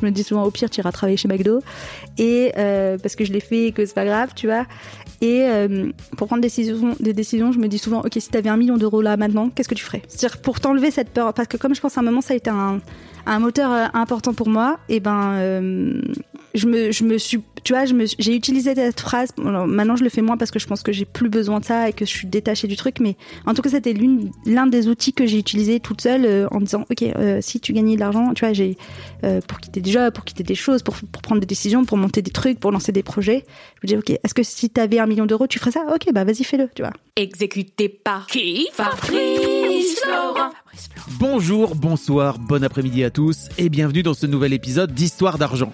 Je me dis souvent au pire tu iras travailler chez McDo et euh, parce que je l'ai fait et que c'est pas grave, tu vois. Et euh, pour prendre des décisions, je me dis souvent ok si t'avais un million d'euros là maintenant, qu'est-ce que tu ferais? C'est-à-dire pour t'enlever cette peur parce que comme je pense à un moment ça a été un, un moteur euh, important pour moi, et ben je me je me suis tu vois j'ai utilisé cette phrase. Alors, maintenant je le fais moins parce que je pense que j'ai plus besoin de ça et que je suis détachée du truc, mais en tout cas c'était l'une l'un des outils que j'ai utilisé toute seule euh, en me disant ok euh, si tu gagnais de l'argent, tu vois j'ai euh, pour quitter des jobs, pour quitter des choses, pour pour prendre des décisions, pour monter des trucs, pour lancer des projets. Je me dis ok est-ce que si t'avais un million d'euros tu ferais ça? Ok bah vas-y fais-le, tu vois. Exécuté par qui? Fabrice Florent. Bonjour, bonsoir, bon après-midi à tous et bienvenue dans ce nouvel épisode d'Histoire d'argent.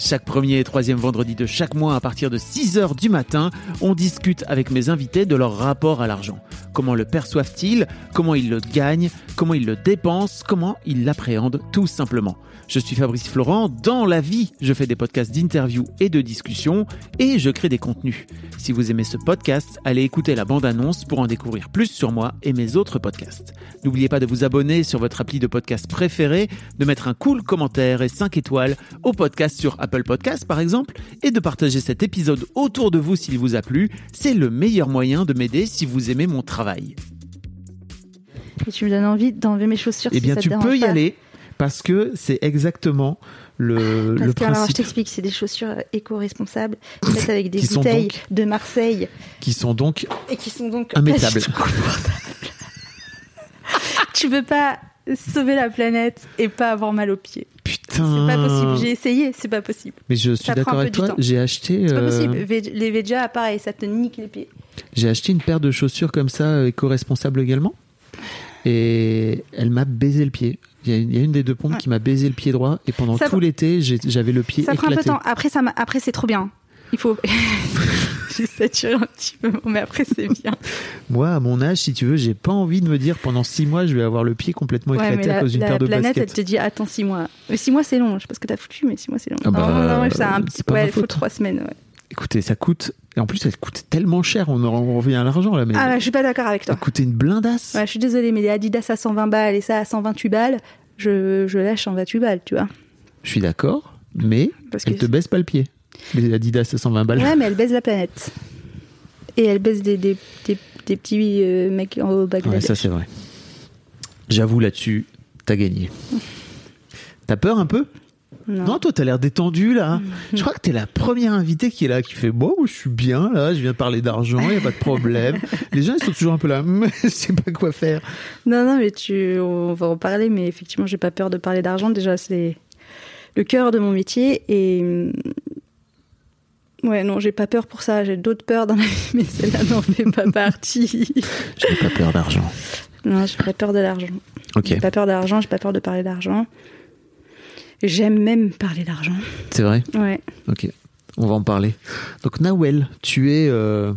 Chaque premier et troisième vendredi de chaque mois à partir de 6h du matin, on discute avec mes invités de leur rapport à l'argent. Comment le perçoivent-ils? Comment ils le gagnent? Comment ils le dépensent? Comment ils l'appréhendent? Tout simplement je suis Fabrice Florent. Dans la vie, je fais des podcasts d'interviews et de discussions et je crée des contenus. Si vous aimez ce podcast, allez écouter la bande-annonce pour en découvrir plus sur moi et mes autres podcasts. N'oubliez pas de vous abonner sur votre appli de podcast préféré, de mettre un cool commentaire et 5 étoiles au podcast sur Apple Podcasts par exemple et de partager cet épisode autour de vous s'il vous a plu. C'est le meilleur moyen de m'aider si vous aimez mon travail. Et tu me donnes envie d'enlever mes chaussures. Eh si bien, ça tu peux y pas. aller parce que c'est exactement le, Parce le que, alors, je principe t'explique, c'est des chaussures euh, éco-responsables, faites avec des bouteilles donc- de Marseille qui sont donc et qui sont donc Immétables. tu peux pas sauver la planète et pas avoir mal aux pieds. putain. C'est pas possible. J'ai essayé, c'est pas possible. Mais je suis d'accord avec toi. J'ai acheté, C'est pas euh, possible. Ve- Les Veja, pareil, ça te nique les pieds. j'ai acheté une paire de chaussures comme ça, euh, éco-responsable également, et elle m'a baisé le pied. Il y, a une, il y a une des deux pompes Ouais. qui m'a baisé le pied droit, et pendant Ça tout l'été, j'avais le pied Ça prend un peu de temps. Après, ça après c'est trop bien. Il faut. J'ai saturé un petit peu, mais après, c'est bien. Moi, à mon âge, si tu veux, j'ai pas envie de me dire pendant six mois, je vais avoir le pied complètement Ouais, éclaté mais à la, cause d'une la paire de planète, elle baskets. te dit attends six mois. Mais six mois, c'est long. Je sais pas ce que t'as foutu, mais six mois, c'est long. Ah bah, non, non, non, c'est un euh, petit. Ouais, il faut trois semaines. ouais. Écoutez, ça coûte, et en plus, elle coûte tellement cher, on, en- revient à l'argent là, mais Ah, bah, je suis pas d'accord avec toi. coûtait une blindasse. Ouais, je suis désolée, mais les Adidas à 120 balles et ça à 128 balles, je, je lâche 128 balles, tu vois. Je suis d'accord, mais Parce elle que te baisse pas le pied. Les Adidas à 120 balles. Ouais, mais elle baise la planète. Et elle baise des, des, des, des petits euh, mecs au Ouais, Bangladesh. ça c'est vrai. J'avoue là-dessus, t'as gagné. T'as peur un peu? Non. Non, toi t'as l'air détendu là. Je crois que t'es la première invitée qui est là, qui fait bon, je suis bien là, je viens parler d'argent, y a pas de problème. Les gens ils sont toujours un peu là, je sais pas quoi faire. non, non, mais tu, on va en parler, mais effectivement, j'ai pas peur de parler d'argent. Déjà, c'est le cœur de mon métier et. hum, Ouais, non, j'ai pas peur pour ça. J'ai d'autres peurs dans la vie, mais celle-là n'en fait pas partie. Je n'ai pas peur d'argent. non, j'ai pas peur de l'argent. Ok, J'ai pas peur de l'argent, j'ai pas peur de parler d'argent. J'aime même parler d'argent. c'est vrai. Ouais. Ok, on va en parler. Donc Nawel, tu es, euh,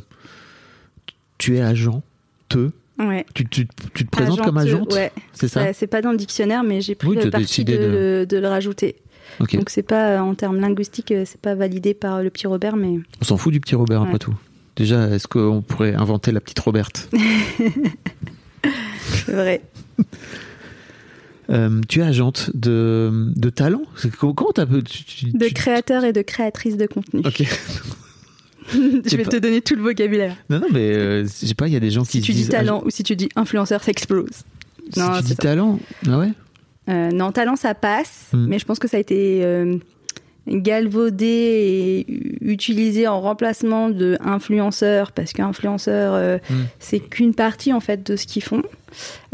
tu es agent, te. Ouais. Tu, tu, tu te présentes comme Agente, agente, Ouais. c'est ça Ouais, C'est pas dans le dictionnaire, mais j'ai pris Oui, le parti de, de- le- de le rajouter. Ok. Donc c'est pas euh, en termes linguistiques, euh, c'est pas validé par le petit Robert, mais On s'en fout du petit Robert après tout. Déjà, est-ce qu'on pourrait inventer la petite Roberte? C'est vrai. Euh, Tu es agente de, de talent Comment t'as tu, tu- De créateur et de créatrice de contenu. Ok. Je vais pas- te donner tout le vocabulaire. Non, non, mais euh, je sais pas, il y a des gens qui Si tu dis talent ou si tu dis influenceur, ça explose. Si Non, tu dis ça. talent, ah ouais? Euh, non, talent, ça passe, Hmm. mais je pense que ça a été euh, galvaudé et utilisé en remplacement de influenceur, parce qu'influenceur, euh, Hmm. c'est qu'une partie en fait de ce qu'ils font.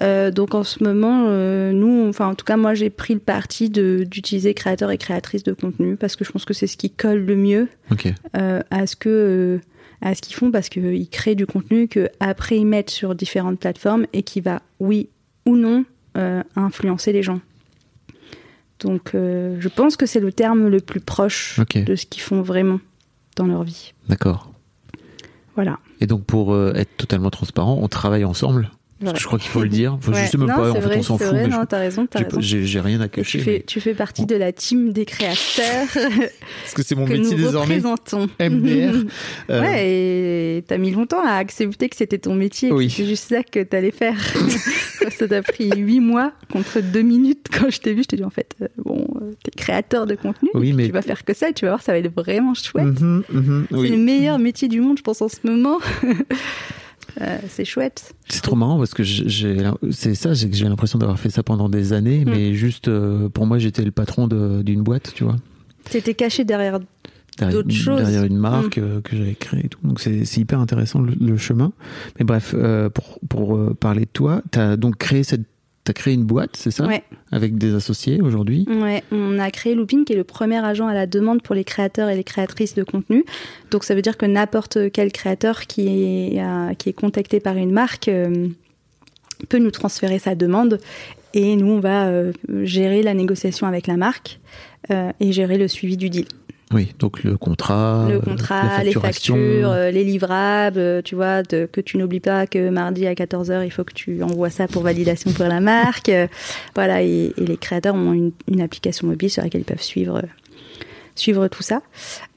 Euh, donc en ce moment, euh, nous, enfin en tout cas moi, j'ai pris le parti de d'utiliser créateur et créatrice de contenu parce que je pense que c'est ce qui colle le mieux euh, à ce que à ce qu'ils font parce qu'ils créent du contenu que après ils mettent sur différentes plateformes et qui va oui ou non influencer les gens Donc, euh, je pense que c'est le terme le plus proche de ce qu'ils font vraiment dans leur vie. D'accord. Voilà. Et donc pour euh, être totalement transparent, on travaille ensemble. Parce Voilà. que je crois qu'il faut le dire. Enfin, Ouais. Je sais même Non, pas, en c'est fait vrai, on s'en c'est fout. vrai, non, je- t'as raison, t'as j'ai rien à Tu cacher. fais, mais- tu fais partie de la team des créateurs Parce que c'est mon que métier nous désormais. représentons. MDR. Euh, Ouais, et t'as mis longtemps à accepter que c'était ton métier, Oui. c'est juste ça que t'allais faire. ça t'a pris huit mois contre deux minutes. Quand je t'ai vu, je t'ai dit en fait, euh, bon, euh, t'es créateur de contenu, Oui, mais- tu vas faire que ça, et tu vas voir, ça va être vraiment chouette. mhm, mhm. C'est le meilleur métier du monde, je pense, en ce moment. Euh, c'est chouette. C'est trop marrant parce que j'ai- c'est ça, j'ai l'impression d'avoir fait ça pendant des années, Mm. mais juste euh, pour moi j'étais le patron de- d'une boîte, tu vois, T'étais caché derrière. derrière, D'autres choses. Mm. derrière une marque euh, que j'avais créée et tout. Donc c'est c'est hyper intéressant le, le chemin. Mais bref, pour pour parler de toi, t'as donc créé cette, t'as créé une boîte, c'est ça, Ouais, avec des associés aujourd'hui. ouais. On a créé Looping, qui est le premier agent à la demande pour les créateurs et les créatrices de contenu. Donc ça veut dire que n'importe quel créateur qui est, euh, qui est contacté par une marque euh, peut nous transférer sa demande et nous on va euh, gérer la négociation avec la marque et gérer le suivi du deal. Oui, donc le contrat, le euh, contrat, les factures, euh, les livrables, euh, tu vois, de, que tu n'oublies pas que mardi à 14h, il faut que tu envoies ça pour validation pour la marque. Voilà, et, et les créateurs ont une, une application mobile sur laquelle ils peuvent suivre, suivre tout ça.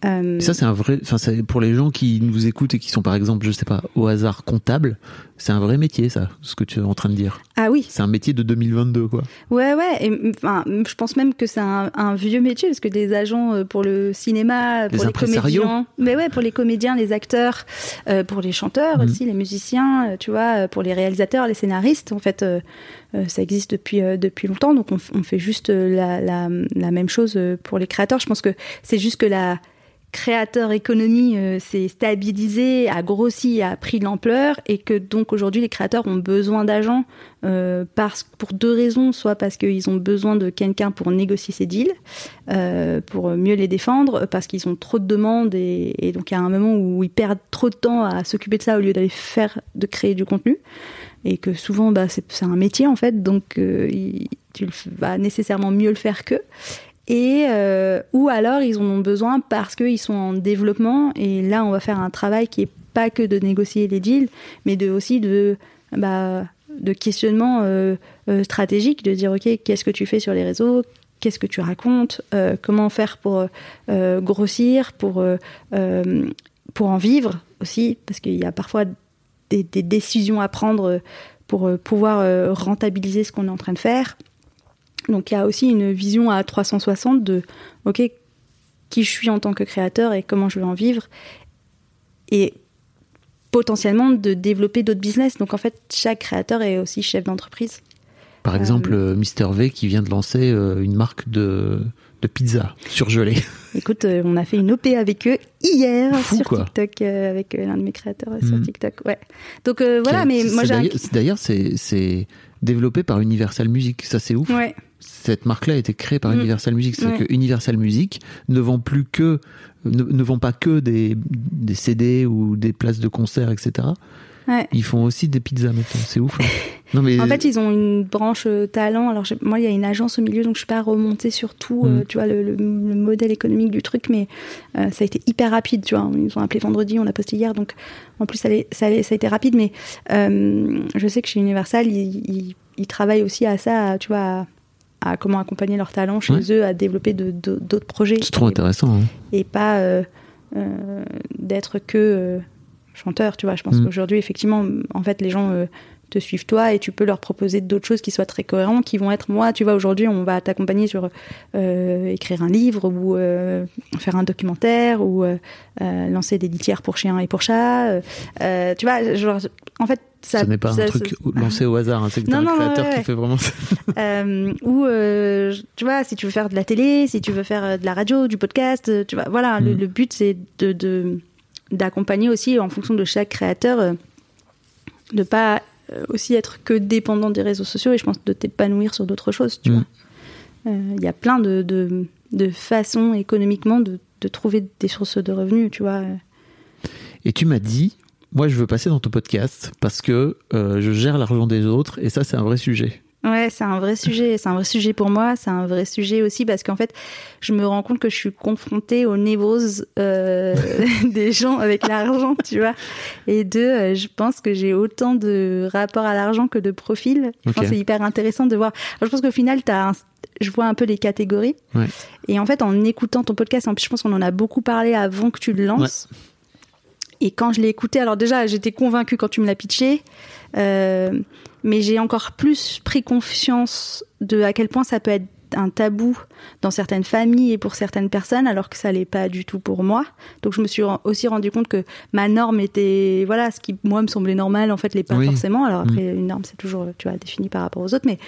Euh, Ça, c'est un vrai. Enfin, c'est pour les gens qui nous écoutent et qui sont, par exemple, je sais pas, au hasard comptable. C'est un vrai métier, ça, ce que tu es en train de dire. ah oui, C'est un métier de 2022, quoi. Ouais, ouais. Et, enfin, je pense même que c'est un, un vieux métier parce que des agents euh, pour le cinéma, Les pour les comédiens, mais ouais, pour les comédiens, les acteurs, euh, pour les chanteurs Mhm. aussi, les musiciens, euh, tu vois, euh, pour les réalisateurs, les scénaristes. En fait, euh, euh, ça existe depuis euh, depuis longtemps. Donc on, fait juste euh, la, la, la même chose euh, pour les créateurs. Je pense que c'est juste que la créateur économie euh, s'est stabilisée, a grossi, a pris de l'ampleur et que donc aujourd'hui les créateurs ont besoin d'agents euh, pour deux raisons, soit parce qu'ils ont besoin de quelqu'un pour négocier ces deals, euh, pour mieux les défendre, parce qu'ils ont trop de demandes et, donc il y a un moment où ils perdent trop de temps à s'occuper de ça au lieu d'aller faire, de créer du contenu. Et que souvent bah, c'est un métier en fait, donc tu vas nécessairement mieux le faire qu'eux. Et euh, ou alors ils en ont besoin parce qu'ils sont en développement. Et là on va faire un travail qui est pas que de négocier les deals, mais aussi de bah, de questionnement euh, euh, stratégique, de dire ok qu'est-ce que tu fais sur les réseaux, qu'est-ce que tu racontes, euh, comment faire pour grossir, pour pour en vivre aussi, parce qu'il y a parfois des, décisions à prendre pour pouvoir rentabiliser ce qu'on est en train de faire. Donc il y a aussi une vision à 360 de ok qui je suis en tant que créateur et comment je veux en vivre et potentiellement de développer d'autres business. Donc en fait chaque créateur est aussi chef d'entreprise. Par exemple, euh, Mister V qui vient de lancer euh, une marque de, de pizza surgelée. Écoute, euh, on a fait une OP avec eux hier Fou, sur quoi. TikTok euh, avec euh, l'un de mes créateurs euh, sur Mhm. TikTok. Ouais. Donc euh, voilà, mais moi j'ai d'ailleurs- c'est développé par Universal Music. Ça, c'est ouf. Ouais. Cette marque-là a été créée par Mm. Universal Music. C'est Ouais. que Universal Music ne vend plus que ne, ne vend pas que des, des CD ou des places de concert, etc. Ouais. Ils font aussi des pizzas maintenant. C'est ouf. hein. Non mais En fait, ils ont une branche euh, talent. Alors, moi, il y a une agence au milieu, donc je suis pas remontée sur tout, euh, Mm. tu vois, le, le- le modèle économique du truc, mais euh, ça a été hyper rapide, tu vois. Ils ont appelé vendredi, on a posté hier, donc en plus, ça, allait- ça, allait- ça a été rapide, mais euh, je sais que chez Universal, ils, ils- ils travaillent aussi à ça, à, tu vois, à, à comment accompagner leurs talents chez Ouais. eux, à développer de- de- d'autres projets. c'est trop Et- intéressant. hein. et pas d'être que chanteur, tu vois. Je pense Mm. qu'aujourd'hui, effectivement, en fait, les gens euh, te suivent toi et tu peux leur proposer d'autres choses qui soient très cohérentes, qui vont être moi, tu vois, aujourd'hui, on va t'accompagner sur euh, écrire un livre ou euh, faire un documentaire ou lancer des litières pour chiens et pour chats. tu vois, genre, en fait, ça, Ça, n'est pas ça- un truc lancé au hasard. hein. C'est que Non, un non, créateur ouais, qui fait vraiment ça. euh, ou euh, tu vois si tu veux faire de la télé si tu veux faire de la radio du podcast tu vois voilà le, le but c'est de de- d'accompagner aussi en fonction de chaque créateur euh, de pas euh, aussi être que dépendant des réseaux sociaux et je pense de t'épanouir sur d'autres choses tu Mhm. vois Euh, il y a plein de, de, de façons économiquement de, de trouver des sources de revenus tu vois Et tu m'as dit, moi je veux passer dans ton podcast parce que euh, je gère l'argent des autres et ça c'est un vrai sujet. Ouais, c'est un vrai sujet. C'est un vrai sujet pour moi. C'est un vrai sujet aussi parce qu'en fait, je me rends compte que je suis confrontée aux névroses euh, des gens avec l'argent, tu vois. Et deux, euh, je pense que j'ai autant de rapports à l'argent que de profils. Je Ok. pense que c'est hyper intéressant de voir. Alors, je pense qu'au final, un- je vois un peu les catégories. Ouais. Et en fait, en écoutant ton podcast, en plus, je pense qu'on en a beaucoup parlé avant que tu le lances. Et quand je l'ai écouté, alors déjà, j'étais convaincue quand tu me l'as pitché, euh, mais j'ai encore plus pris conscience de à quel point ça peut être un tabou dans certaines familles et pour certaines personnes, alors que ça l'est pas du tout pour moi. Donc je me suis aussi rendu compte que ma norme était, voilà, ce qui moi me semblait normal, en fait, l'est pas Oui. forcément. Alors après, une norme, c'est toujours, tu vois, défini par rapport aux autres, mais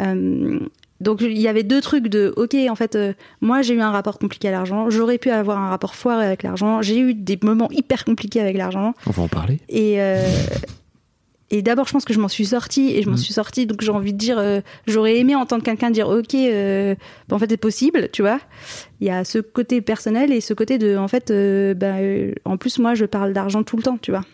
euh, donc il y avait deux trucs de ok en fait euh, moi j'ai eu un rapport compliqué à l'argent j'aurais pu avoir un rapport foiré avec l'argent j'ai eu des moments hyper compliqués avec l'argent On va en parler. et euh, et d'abord je pense que je m'en suis sortie et je m'en Mm. suis sortie donc j'ai envie de dire euh, j'aurais aimé entendre quelqu'un dire ok euh, bah, en fait c'est possible tu vois il y a ce côté personnel et ce côté de en fait euh, bah, en plus moi je parle d'argent tout le temps tu vois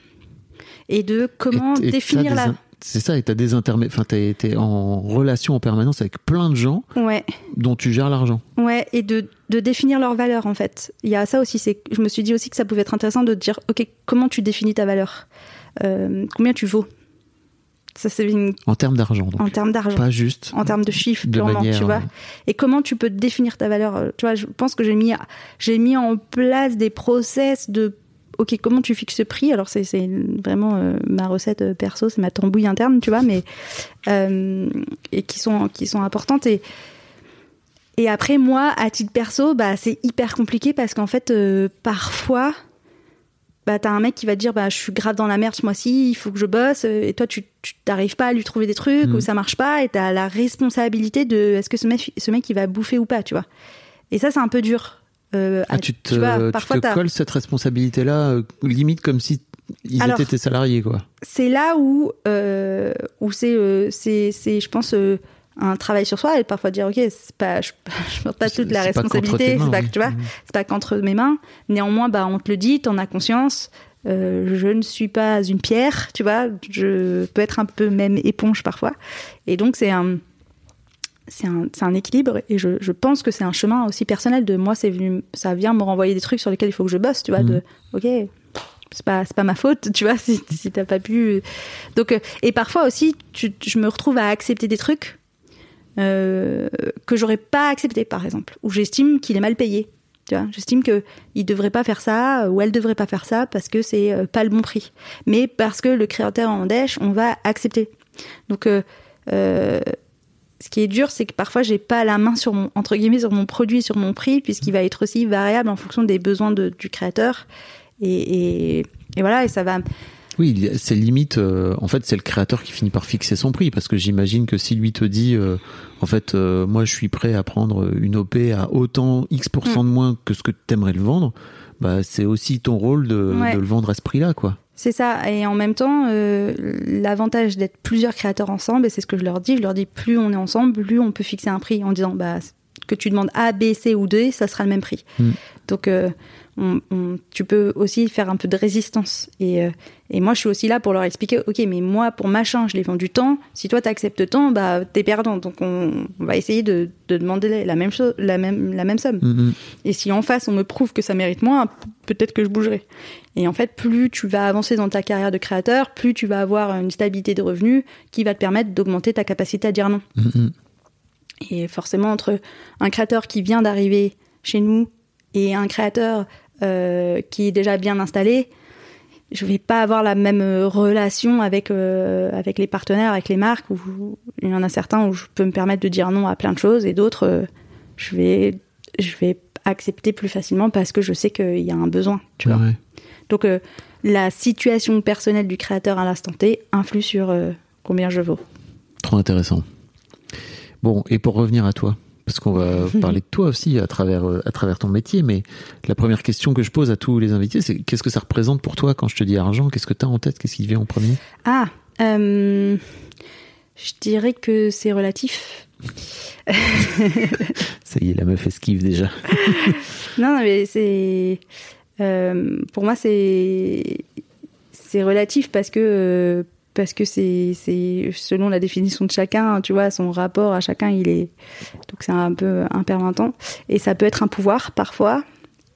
et de comment Et- et t'as définir la C'est ça, et t'as des intermédiaires. Enfin, été en relation en permanence avec plein de gens ouais dont tu gères l'argent. Ouais, et de, de définir leur valeur en fait. Il y a ça aussi, c'est je me suis dit aussi que ça pouvait être intéressant de dire, ok, comment tu définis ta valeur? Euh, Combien tu vaux? Ça c'est une- En termes d'argent, en termes d'argent, Pas juste. en termes de chiffres de purement, manière, tu vois. euh, Et comment tu peux définir ta valeur Euh, Tu vois, je pense que j'ai mis, j'ai mis en place des process de ok, comment tu fixes ce prix? Alors c'est vraiment euh, ma recette perso, c'est ma tambouille interne, tu vois, mais euh, et qui sont qui sont importantes et et après moi, à titre perso, bah c'est hyper compliqué parce qu'en fait parfois bah t'as un mec qui va te dire bah je suis grave dans la merde ce mois-ci, il faut que je bosse euh, et toi tu t'arrives pas à lui trouver des trucs Mhm. ou ça marche pas et t'as la responsabilité de est-ce que ce mec ce mec il va bouffer ou pas, tu vois. Et ça c'est un peu dur. Euh, Ah, tu te, vois, tu parfois te colles cette responsabilité-là, euh, limite comme si ils Alors- étaient tes salariés, quoi. c'est là où euh, où c'est euh, c'est je pense un travail sur soi et parfois dire ok c'est pas je, je porte pas toute la responsabilité c'est pas tu vois Mhm. c'est pas qu'entre mes mains. Néanmoins bah on te le dit t'en as conscience. Euh, je ne suis pas une pierre tu vois. Je peux être un peu même éponge parfois. Et donc c'est un c'est un, un équilibre. Et je, je pense que c'est un chemin aussi personnel de moi c'est venu ça vient me renvoyer des trucs sur lesquels il faut que je bosse tu vois de ok c'est pas c'est pas ma faute tu vois si, si t'as pas pu. Donc euh, et parfois aussi tu, je me retrouve à accepter des trucs euh, que j'aurais pas accepté par exemple où j'estime qu'il est mal payé j'estime que il devrait pas faire ça ou elle devrait pas faire ça parce que c'est euh, pas le bon prix mais parce que le créateur en dèche on va accepter donc euh, ce qui est dur, c'est que parfois j'ai pas la main sur mon entre guillemets sur mon produit, sur mon prix, puisqu'il va être aussi variable en fonction des besoins de- du créateur. Et, et voilà, et ça va. Oui, c'est limite. euh, en fait, c'est le créateur qui finit par fixer son prix, parce que j'imagine que si lui te dit, euh, en fait, euh, moi, je suis prêt à prendre une OP à autant X% Mm. de moins que ce que tu aimerais le vendre, bah, c'est aussi ton rôle de, Ouais. de le vendre à ce prix-là, quoi. C'est ça. Et en même temps, euh, l'avantage d'être plusieurs créateurs ensemble, et c'est ce que je leur dis, je leur dis plus on est ensemble, plus on peut fixer un prix en disant bah que tu demandes A, B, C ou D, ça sera le même prix. Mm. Donc euh, on- on- tu peux aussi faire un peu de résistance. Et, euh, et moi, je suis aussi là pour leur expliquer, ok, mais moi, pour machin, je l'ai vendu tant. Si toi, t'acceptes tant, bah, t'es perdant. Donc, on, on va essayer de, de demander la même chose, la même, la même somme. Mhm. Et si en face, on me prouve que ça mérite moins, peut-être que je bougerai. Et en fait, plus tu vas avancer dans ta carrière de créateur, plus tu vas avoir une stabilité de revenus qui va te permettre d'augmenter ta capacité à dire non. Et forcément, entre un créateur qui vient d'arriver chez nous et un créateur euh, qui est déjà bien installé, je vais pas avoir la même euh, relation avec euh, avec les partenaires, avec les marques. Où il y en a certains où je peux me permettre de dire non à plein de choses et d'autres, euh, je vais je vais accepter plus facilement parce que je sais qu'il y a un besoin. Tu vois. Ouais. Donc la situation personnelle du créateur à l'instant T influe sur combien je vaux. Trop intéressant. Bon, et pour revenir à toi, parce qu'on va parler de toi aussi à travers, euh, à travers ton métier, mais la première question que je pose à tous les invités, c'est qu'est-ce que ça représente pour toi quand je te dis argent? Qu'est-ce que tu as en tête? Qu'est-ce qui vient en premier? Ah, euh, je dirais que c'est relatif. Ça y est, la meuf esquive déjà. Non, non, mais c'est. euh, pour moi, c'est. C'est relatif parce que. euh, parce que c'est selon la définition de chacun, tu vois, son rapport à chacun, il est donc c'est un peu impermanent et ça peut être un pouvoir parfois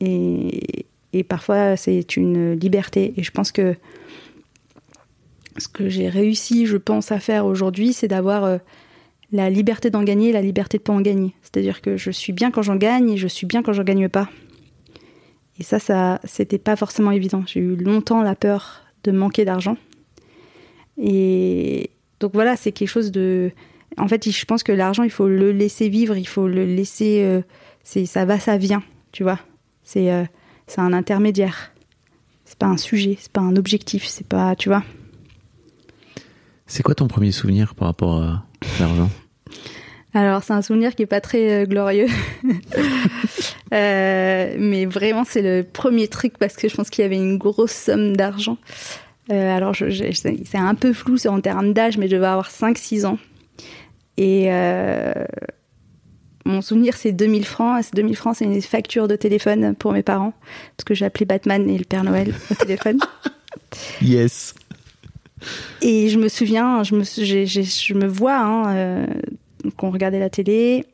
et et parfois c'est une liberté et je pense que ce que j'ai réussi, je pense, à faire aujourd'hui, c'est d'avoir euh, la liberté d'en gagner et la liberté de pas en gagner. C'est-à-dire que je suis bien quand j'en gagne et je suis bien quand j'en gagne pas. Et ça, ça, c'était pas forcément évident. J'ai eu longtemps la peur de manquer d'argent. Et donc voilà, c'est quelque chose de. En fait, je pense que l'argent, il faut le laisser vivre, il faut le laisser. euh, c'est ça va, ça vient, tu vois. C'est euh, c'est un intermédiaire. C'est pas un sujet, c'est pas un objectif, c'est pas, tu vois. C'est quoi ton premier souvenir par rapport à l'argent? Alors, c'est un souvenir qui est pas très euh, glorieux. Mais vraiment, c'est le premier truc parce que je pense qu'il y avait une grosse somme d'argent. Euh, alors, c'est un peu flou en termes d'âge, mais je devais avoir 5-6 ans. Et euh, mon souvenir, c'est 2000 francs. Ces 2000 francs, c'est une facture de téléphone pour mes parents. Parce que j'ai appelé Batman et le Père Noël au téléphone. Yes. Et je me souviens, je me, je vois, hein, euh, qu'on regardait la télé,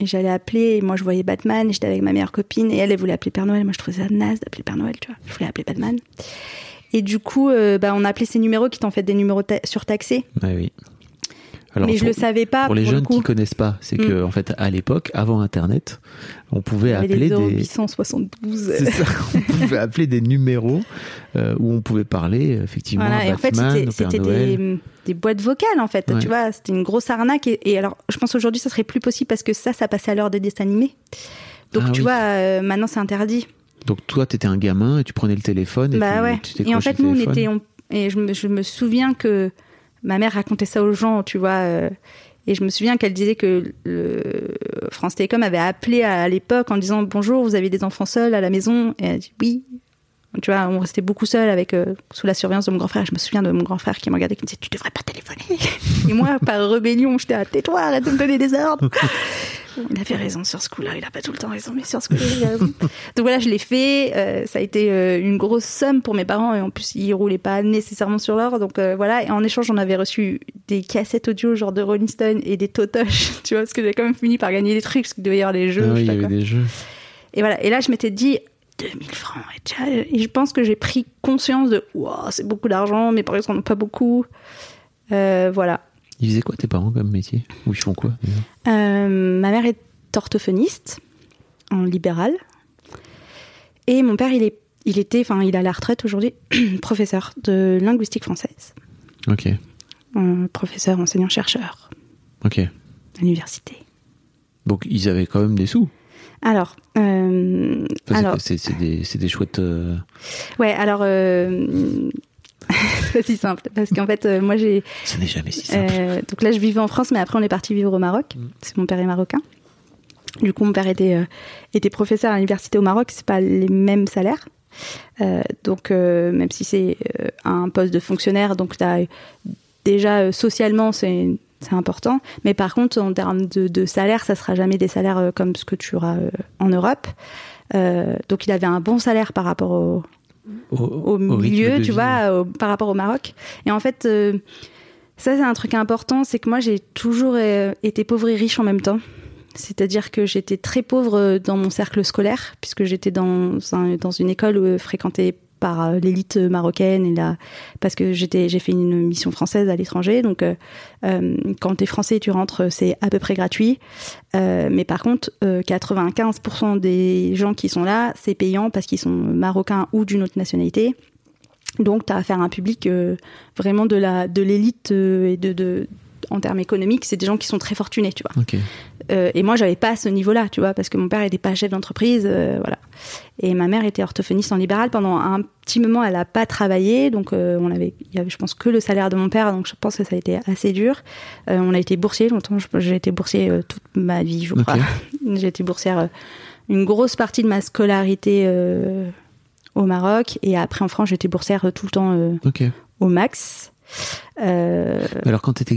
et j'allais appeler, et moi je voyais Batman, et j'étais avec ma meilleure copine, et elle, elle voulait appeler Père Noël. Moi je trouvais ça naze d'appeler Père Noël, tu vois. Je voulais appeler Batman. Et du coup, euh, bah, on appelait ces numéros qui t'en fait des numéros ta- surtaxés. Ouais, oui. Alors, mais je pour- le savais pas. Pour les le jeunes coup. qui connaissent pas, c'est que en fait à l'époque, avant Internet, on pouvait appeler des des, 872. c'est ça, on pouvait appeler des numéros euh, où on pouvait parler effectivement Voilà, à et en fait, c'était des, des boîtes vocales, en fait. Ouais. Tu vois, c'était une grosse arnaque. Et, et alors, je pense aujourd'hui, ça serait plus possible parce que ça, ça passait à l'heure des dessins animés. Donc, Ah tu oui. vois, euh, maintenant, c'est interdit. Donc toi, t'étais un gamin et tu prenais le téléphone. Et Bah tu, ouais. tu Et en fait, nous, on était. on- et je me, je me souviens que ma mère racontait ça aux gens, tu vois. euh, et je me souviens qu'elle disait que le France Télécom avait appelé à, l'époque en disant Bonjour, vous avez des enfants seuls à la maison? Et elle a dit Oui. Tu vois, on restait beaucoup seuls avec, euh, sous la surveillance de mon grand frère. Je me souviens de mon grand frère qui me regardait qui me disait Tu devrais pas téléphoner. et moi, par rébellion, j'étais à Tais-toi, arrête de me donner des ordres. Il avait raison sur ce coup-là, il a pas tout le temps raison, mais sur ce coup-là, il a raison. Donc voilà, je l'ai fait. euh, ça a été euh, une grosse somme pour mes parents et en plus ils roulaient pas nécessairement sur l'or. Donc voilà, et en échange, on avait reçu des cassettes audio genre de Rolling Stone et des Totoches, tu vois, parce que j'ai quand même fini par gagner des trucs, parce qu'il devait y avoir des jeux. Ah oui, il y avait des jeux. Et voilà, et là je m'étais dit 2000 francs. Et, tiens, et je pense que j'ai pris conscience de wow, c'est beaucoup d'argent, mes parents n'en ont pas beaucoup. Euh, voilà. Ils faisaient quoi tes parents comme métier? Ou ils font quoi Euh, ma mère est orthophoniste en libéral. Et mon père, il, est, il était, enfin, il a la retraite aujourd'hui, professeur de linguistique française. Ok, Euh, professeur, enseignant-chercheur ok. à l'université. Donc ils avaient quand même des sous? Alors, euh, alors c'est des, chouettes. euh, ouais, alors, euh, c'est pas si simple. Parce qu'en fait, euh, moi, j'ai. Ça n'est jamais si simple. Euh, donc là, je vivais en France, mais après, on est parti vivre au Maroc. Parce que mon père est marocain. Du coup, mon père était, euh, était professeur à l'université au Maroc. C'est pas les mêmes salaires. Donc, même si c'est un poste de fonctionnaire, donc t'as- déjà socialement, c'est c'est important. Mais par contre, en termes de, de salaire, ça sera jamais des salaires euh, comme ce que tu auras euh, en Europe. Euh, donc, il avait un bon salaire par rapport au, Au, au rythme milieu, tu vois, au- par rapport au Maroc. Et en fait, euh, ça c'est un truc important, c'est que moi j'ai toujours été pauvre et riche en même temps. C'est-à-dire que j'étais très pauvre dans mon cercle scolaire, puisque j'étais dans, un- dans une école euh, fréquentée par euh, l'élite marocaine et là parce que j'étais j'ai fait une mission française à l'étranger donc euh, euh, quand t'es français tu rentres c'est à peu près gratuit Euh, mais par contre euh, 95% des gens qui sont là c'est payant parce qu'ils sont marocains ou d'une autre nationalité donc tu as affaire à un public vraiment de la de l'élite et de, de en termes économiques, c'est des gens qui sont très fortunés, tu vois. Euh, et moi, j'avais pas ce niveau-là, tu vois, parce que mon père était pas chef d'entreprise, euh, voilà. Et ma mère était orthophoniste en libéral pendant un petit moment. Elle a pas travaillé, donc euh, on avait, il y avait, je pense, que le salaire de mon père, donc je pense que ça a été assez dur. Euh, on a été boursier longtemps. J'ai été boursier euh, toute ma vie, je crois. J'ai été boursière une grosse partie de ma scolarité au Maroc, et après en France, j'étais boursière tout le temps au max. Alors quand t'étais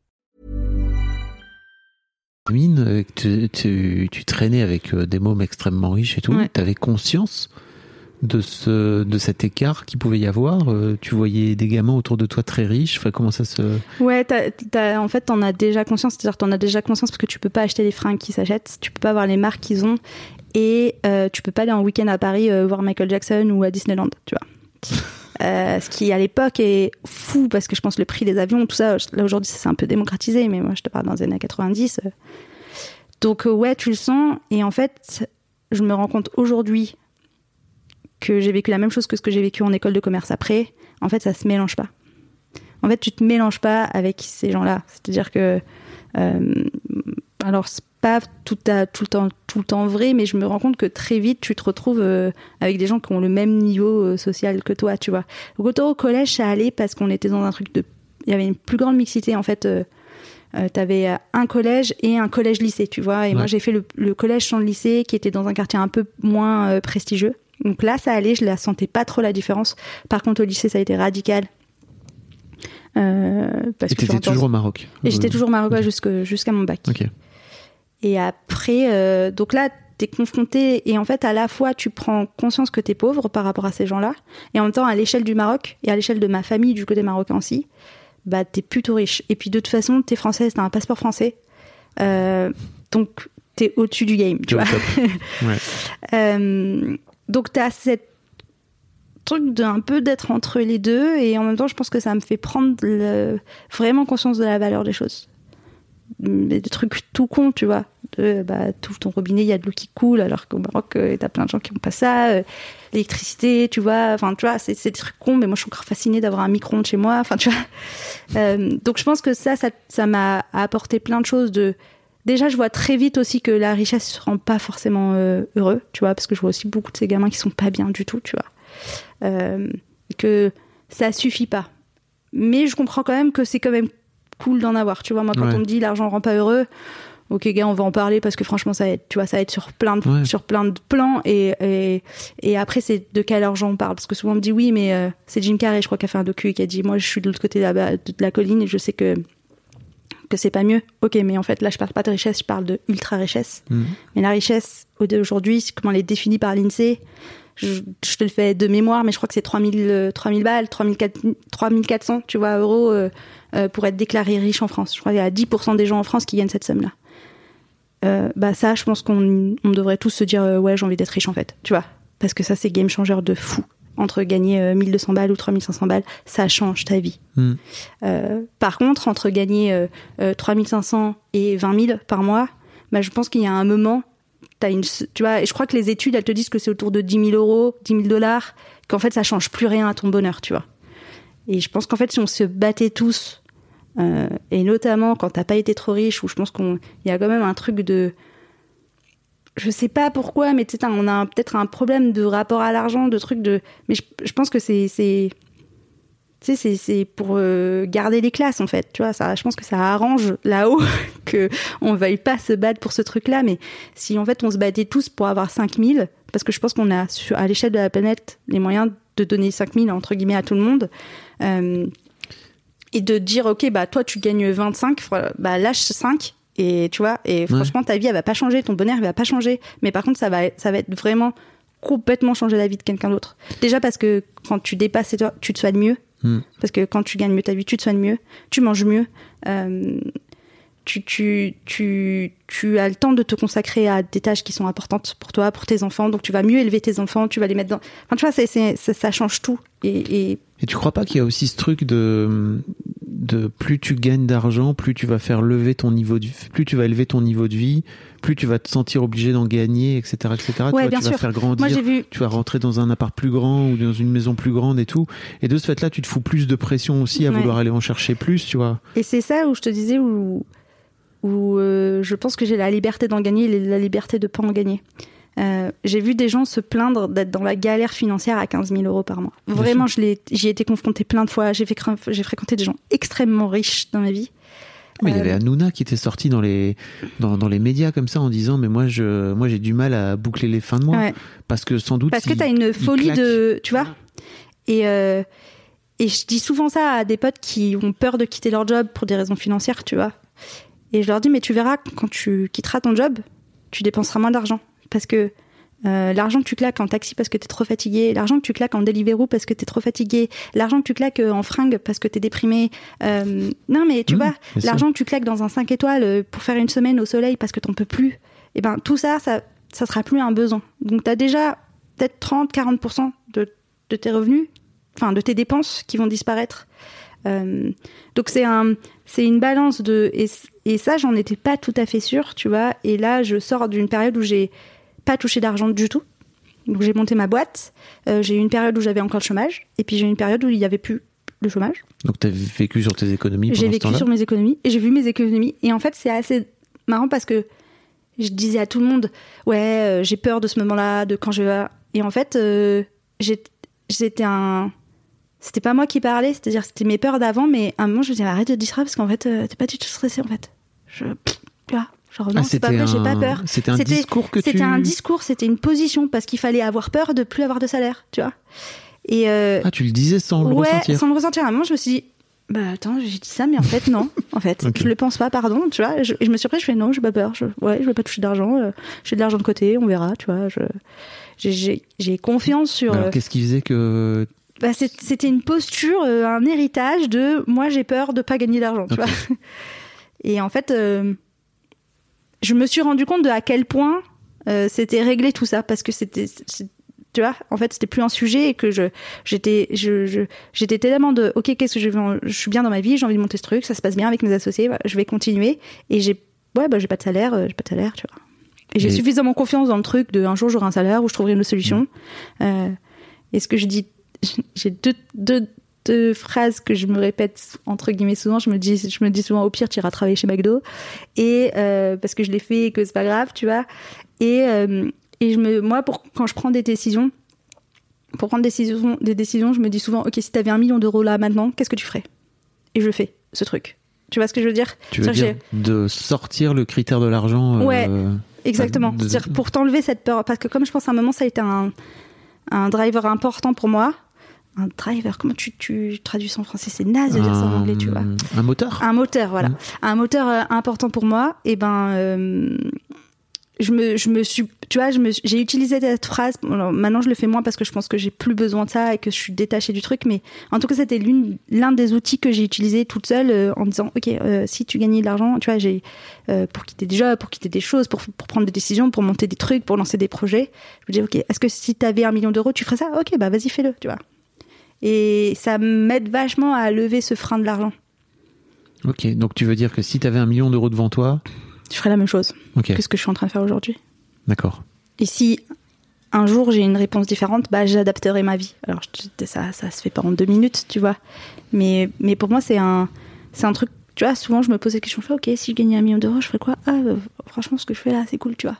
Mine, euh, tu, tu, tu traînais avec euh, des mômes extrêmement riches et tout. Ouais. Tu avais conscience de, ce, de cet écart qu'il pouvait y avoir Euh, Tu voyais des gamins autour de toi très riches enfin, Comment ça se. Ouais, t'as- t'as- en fait, t'en as déjà conscience. C'est-à-dire, t'en as déjà conscience parce que tu peux pas acheter les fringues qu'ils s'achètent, tu peux pas voir les marques qu'ils ont, et euh, tu peux pas aller en week-end à Paris euh, voir Michael Jackson ou à Disneyland, tu vois. Euh, ce qui à l'époque est fou parce que je pense le prix des avions, tout ça, là aujourd'hui ça s'est un peu démocratisé, mais moi je te parle dans les années 90. euh. Donc euh, ouais, tu le sens, et en fait, je me rends compte aujourd'hui que j'ai vécu la même chose que ce que j'ai vécu en école de commerce après. En fait, ça se mélange pas. En fait, tu te mélanges pas avec ces gens-là. C'est-à-dire que, euh, alors c'est pas tout, à- tout le temps, tout le temps vrai, mais je me rends compte que très vite, tu te retrouves euh, avec des gens qui ont le même niveau euh, social que toi, tu vois. Donc autant au collège, ça allait parce qu'on était dans un truc de, il y avait une plus grande mixité en fait. Euh, T'avais un collège et un collège-lycée, tu vois. Et moi, j'ai fait le, le collège sans le lycée, qui était dans un quartier un peu moins prestigieux. Donc là, ça allait, je la sentais pas trop la différence. Par contre, au lycée, ça a été radical. Parce Et que tu étais toujours au Maroc et j'étais toujours ok. jusque- jusqu'à mon bac. Ok. Et après, euh, donc là, t'es confronté et en fait, à la fois, tu prends conscience que t'es pauvre par rapport à ces gens-là, et en même temps, à l'échelle du Maroc et à l'échelle de ma famille du côté marocain aussi, bah t'es plutôt riche. Et puis de toute façon, t'es française, t'as un passeport français, euh, donc t'es au-dessus du game, tu vois. Ouais. Euh, donc t'as cette truc d'un peu d'être entre les deux et en même temps je pense que ça me fait prendre le- vraiment conscience de la valeur des choses des trucs tout cons tu vois de, bah, tout ton robinet il y a de l'eau qui coule alors qu'au Maroc euh, t'as plein de gens qui ont pas ça euh, l'électricité tu vois enfin tu vois c'est des trucs cons mais moi je suis encore fascinée d'avoir un micro-ondes chez moi enfin tu vois Euh, donc je pense que ça ça m'a apporté plein de choses de Déjà, je vois très vite aussi que la richesse ne rend pas forcément euh, heureux, tu vois, parce que je vois aussi beaucoup de ces gamins qui sont pas bien du tout, tu vois. Que ça suffit pas. Mais je comprends quand même que c'est quand même cool d'en avoir, tu vois. Moi, quand Ouais. on me dit l'argent rend pas heureux, ok, gars, on va en parler parce que franchement, ça aide, tu vois, ça aide sur plein de, Ouais. sur plein de plans. Et, et, et après, c'est de quel argent on parle? Parce que souvent, on me dit oui, mais euh, c'est Jim Carrey, je crois, qui a fait un docu et qui a dit moi, je suis de l'autre côté de la, de la colline et je sais que que c'est pas mieux. Ok, mais en fait, là, je parle pas de richesse, je parle de ultra richesse. Mhm. Mais la richesse, aujourd'hui, comment elle est définie par l'INSEE. Je, je te le fais de mémoire, mais je crois que c'est 3000, euh, 3000 balles, 3400, 3400, tu vois, euros euh, euh, pour être déclaré riche en France. Je crois qu'il y a 10% des gens en France qui gagnent cette somme-là. Euh, bah ça, je pense qu'on on devrait tous se dire, euh, ouais, j'ai envie d'être riche en fait, tu vois? Parce que ça, c'est game changer de fou. Entre gagner euh, 1200 balles ou 3500 balles, ça change ta vie. Hmm. Euh, par contre, entre gagner euh, euh, 3500 et 20 000 par mois, bah, je pense qu'il y a un moment, une, tu vois, et je crois que les études, elles te disent que c'est autour de 10 000 euros, 10 000 dollars, qu'en fait, ça change plus rien à ton bonheur, tu vois. Et je pense qu'en fait, si on se battait tous, euh, et notamment quand t'as pas été trop riche, où je pense qu'on, il y a quand même un truc de, je sais pas pourquoi, mais on a peut-être un problème de rapport à l'argent, de trucs de, mais je, pense que c'est, tu sais, c'est, pour euh, garder les classes en fait, tu vois. Ça, je pense que ça arrange là-haut que on veuille pas se battre pour ce truc-là, mais si en fait on se battait tous pour avoir 5000, parce que je pense qu'on a à l'échelle de la planète les moyens de donner 5000 entre guillemets à tout le monde. euh, et de dire ok bah toi tu gagnes 25 fr- bah lâche 5 et tu vois et franchement ta vie elle va pas changer ton bonheur il va pas changer mais par contre ça va ça va être vraiment complètement changer la vie de quelqu'un d'autre déjà parce que quand tu dépasses tu te soignes mieux Hmm. Parce que quand tu gagnes mieux ta vie, tu te soignes mieux, tu manges mieux, euh, tu, tu, tu, tu as le temps de te consacrer à des tâches qui sont importantes pour toi, pour tes enfants. Donc tu vas mieux élever tes enfants, tu vas les mettre dans. Enfin, tu vois, ça, ça change tout. Et, et Et tu crois pas qu'il y a aussi ce truc de, de plus tu gagnes d'argent, plus tu vas faire lever ton niveau de, plus tu vas élever ton niveau de vie, plus tu vas te sentir obligé d'en gagner, etc., etc. tu, Ouais, vois, bien tu vas sûr. faire grandir. moi, vu. tu vas rentrer dans un appart plus grand ou dans une maison plus grande et tout. Et de ce fait-là, tu te fous plus de pression aussi à Ouais. vouloir aller en chercher plus, tu vois. Et c'est ça où je te disais où, où euh, je pense que j'ai la liberté d'en gagner et la liberté de pas en gagner. Euh, j'ai vu des gens se plaindre d'être dans la galère financière à 15 000 euros par mois. Vraiment, je l'ai, j'y ai été confrontée plein de fois. J'ai, fait, cra- j'ai fréquenté des gens extrêmement riches dans ma vie. Mais il y Euh, avait Hanouna qui était sorti dans les, dans, dans les médias comme ça en disant, mais moi, je, moi, j'ai du mal à boucler les fins de mois. Ouais. Parce que sans doute. Parce que tu as une folie de. Tu vois et, euh, et je dis souvent ça à des potes qui ont peur de quitter leur job pour des raisons financières, tu vois. Et je leur dis, mais tu verras, quand tu quitteras ton job, tu dépenseras moins d'argent. Parce que euh, l'argent que tu claques en taxi parce que t'es trop fatigué, l'argent que tu claques en Deliveroo parce que t'es trop fatigué, l'argent que tu claques euh, en fringues parce que t'es déprimé. euh, non, mais tu Mmh, vois, l'argent que tu claques dans un 5 étoiles pour faire une semaine au soleil parce que t'en peux plus, et ben tout ça, ça, ça sera plus un besoin. Donc t'as déjà peut-être 30-40% de, de tes revenus, enfin de tes dépenses qui vont disparaître. Euh, donc c'est un, c'est une balance de et, et ça j'en étais pas tout à fait sûre, tu vois. Et là je sors d'une période où j'ai pas touché d'argent du tout. Donc j'ai monté ma boîte. Euh, j'ai eu une période où j'avais encore le chômage et puis j'ai eu une période où il y avait plus le chômage. Donc, t'as vécu sur tes économies J'ai vécu sur mes économies et j'ai vu mes économies. Et en fait, c'est assez marrant parce que je disais à tout le monde, ouais, euh, j'ai peur de ce moment-là, de quand je vais. Et en fait, euh, j'étais un. C'était pas moi qui parlais, c'est-à-dire c'était mes peurs d'avant, mais à un moment je me disais arrête de dire ça parce qu'en fait euh, t'es pas du tout stressé en fait. Je, tu vois, genre non Ah, c'est pas vrai, j'ai pas peur. C'était un discours que tu. C'était un discours, c'était une position parce qu'il fallait avoir peur de plus avoir de salaire, tu vois. Et euh, Ah, tu le disais sans le ouais, ressentir. sans le ressentir. À un moment, je me suis dit, bah attends, j'ai dit ça, mais en fait, non. En fait, Ok. je le pense pas, pardon, tu vois. Je, je me suis pris, je fais non, j'ai pas peur. Je, ouais, je vais pas toucher d'argent. euh, j'ai de l'argent de côté, on verra, tu vois. J'ai- confiance sur. Alors, euh, qu'est-ce qui faisait que. bah, c'était une posture, un héritage de moi, j'ai peur de pas gagner d'argent, tu vois. Et en fait, euh, je me suis rendu compte de à quel point euh, c'était réglé tout ça parce que c'était tu vois en fait c'était plus un sujet et que je j'étais je, j'étais tellement de ok qu'est-ce que je veux je suis bien dans ma vie j'ai envie de monter ce truc ça se passe bien avec mes associés je vais continuer. Et j'ai ouais bah j'ai pas de salaire euh, j'ai pas de salaire tu vois. Et j'ai Et- suffisamment confiance dans le truc de un jour j'aurai un salaire où je trouverai une solution. Euh, et ce que je dis j'ai deux, deux, deux phrases que je me répète entre guillemets souvent. Je me dis, je me dis souvent au pire, tu iras travailler chez McDo. Et euh, parce que je l'ai fait et que c'est pas grave, tu vois. Et, euh, et je me, moi, pour, quand je prends des décisions, pour prendre des décisions, des décisions, je me dis souvent, ok, si t'avais un million d'euros là maintenant, qu'est-ce que tu ferais? Et je fais ce truc. Tu vois ce que je veux dire? Tu veux dire de sortir le critère de l'argent euh, Ouais. Exactement. de- pour t'enlever cette peur, parce que comme je pense à un moment ça a été un, un driver important pour moi. Un driver, comment tu, tu traduis ça en français? C'est naze de dire ça en anglais, tu vois. Un moteur? Un moteur, voilà. Mm. Un moteur euh, important pour moi. Et ben, euh, je me, je me suis, tu vois, me, j'ai utilisé cette phrase. Alors, maintenant, je le fais moins parce que je pense que j'ai plus besoin de ça et que je suis détachée du truc. Mais en tout cas, c'était l'une, l'un des outils que j'ai utilisé toute seule euh, en disant, ok, si tu gagnais de l'argent, tu vois, j'ai pour quitter des jobs, pour quitter des choses, pour, pour prendre des décisions, pour monter des trucs, pour lancer des projets. Je me dis, ok, est-ce que si tu avais un million d'euros, tu ferais ça? Ok, bah vas-y, fais-le, tu vois. Et ça m'aide vachement à lever ce frein de l'argent. Ok, donc tu veux dire que si tu avais un million d'euros devant toi, Je ferais la même chose. ok, que ce que je suis en train de faire aujourd'hui. d'accord. Et si un jour j'ai une réponse différente, bah j'adapterai ma vie. Alors ça, ça se fait pas en deux minutes, tu vois. Mais, mais pour moi c'est un, c'est un truc. Tu vois, souvent je me pose la question, je fais ok, si je gagnais un million d'euros, je ferais quoi? Ah, euh, franchement, ce que je fais là, c'est cool, tu vois.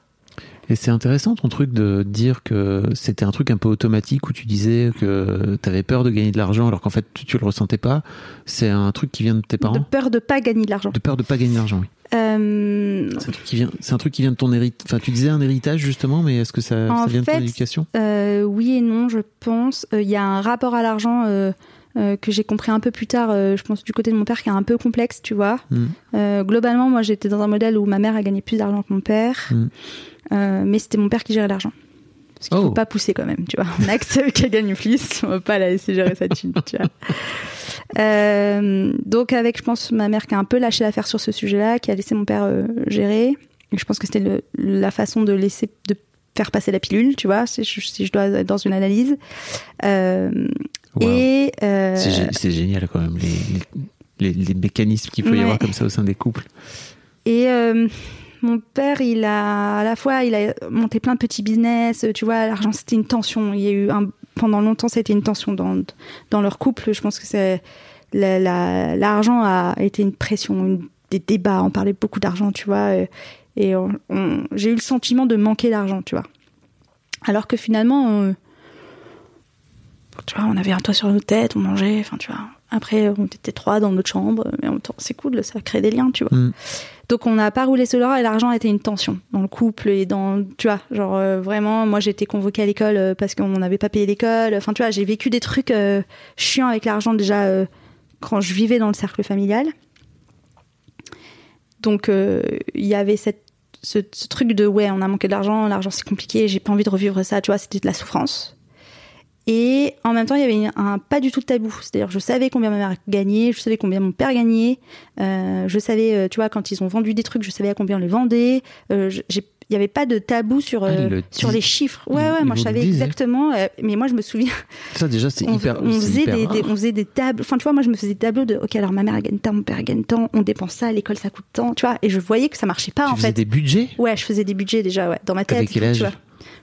Et c'est intéressant ton truc de dire que c'était un truc un peu automatique où tu disais que tu avais peur de gagner de l'argent alors qu'en fait tu, tu le ressentais pas. C'est un truc qui vient de tes De parents peur de pas gagner de l'argent. De peur de pas gagner d'argent, oui. Euh, C'est un truc qui vient, c'est un truc qui vient de ton héritage. Enfin, tu disais un héritage justement, mais est-ce que ça, En ça vient de ton éducation? Euh, oui et non, je pense. Euh, Il y a un rapport à l'argent euh, que j'ai compris un peu plus tard, euh, je pense du côté de mon père, qui est un peu complexe, tu vois. Mm. Euh, globalement, moi, j'étais dans un modèle où ma mère a gagné plus d'argent que mon père, Mm. Mais c'était mon père qui gérait l'argent. Parce qu'il Oh. faut pas pousser quand même, tu vois. On accepte qu'elle gagne plus, on va pas la laisser gérer sa thune, tu vois. Donc avec, je pense, ma mère qui a un peu lâché l'affaire sur ce sujet-là, qui a laissé mon père gérer. Et je pense que c'était la façon de laisser, de faire passer la pilule, tu vois, si je, si je dois être dans une analyse. Euh, Wow. Et euh, C'est gé- c'est génial quand même, les, les, mécanismes qu'il faut y avoir comme ça au sein des couples. Et euh, mon père, il a à la fois, il a monté plein de petits business. Tu vois, l'argent, c'était une tension. Il y a eu un, pendant longtemps, c'était une tension dans dans leur couple. Je pense que c'est la- la- l'argent a été une pression, une- des débats. On parlait beaucoup d'argent, tu vois. euh, Et j'ai eu le sentiment de manquer d'argent, tu vois. Alors que finalement, tu vois, on avait un toit sur nos têtes, on mangeait. Enfin, tu vois. Après, on était trois dans notre chambre, mais en même temps, c'est cool, ça crée des liens, tu vois. Mm. Donc on n'a pas roulé l'or et l'argent était une tension dans le couple et dans tu vois genre euh, vraiment moi j'ai été convoquée à l'école euh, parce qu'on n'avait pas payé l'école enfin tu vois j'ai vécu des trucs euh, chiants avec l'argent déjà euh, quand je vivais dans le cercle familial donc il y avait cette ce, ce truc de ouais on a manqué d'argent l'argent c'est compliqué j'ai pas envie de revivre ça tu vois c'était de la souffrance et en même temps, il y avait un, pas du tout de tabou. C'est-à-dire, je savais combien ma mère gagnait, je savais combien mon père gagnait, euh, je savais, euh, tu vois, quand ils ont vendu des trucs, je savais à combien on les vendait. Euh, il n'y avait pas de tabou sur, Ah, le sur les chiffres. Ouais, ouais, moi je savais exactement. euh, mais moi, je me souviens, Ça déjà, c'est on, hyper. on faisait hyper des, des- on faisait des tables. Enfin, tu vois, moi, je me faisais des tableaux de, ok, alors ma mère gagne tant, mon père gagne tant, on dépense ça, à l'école ça coûte tant, tu vois. Et je voyais que ça marchait pas Tu en faisais fait. des budgets? Ouais, je faisais des budgets déjà, ouais, dans ma tête. Quel âge tu vois.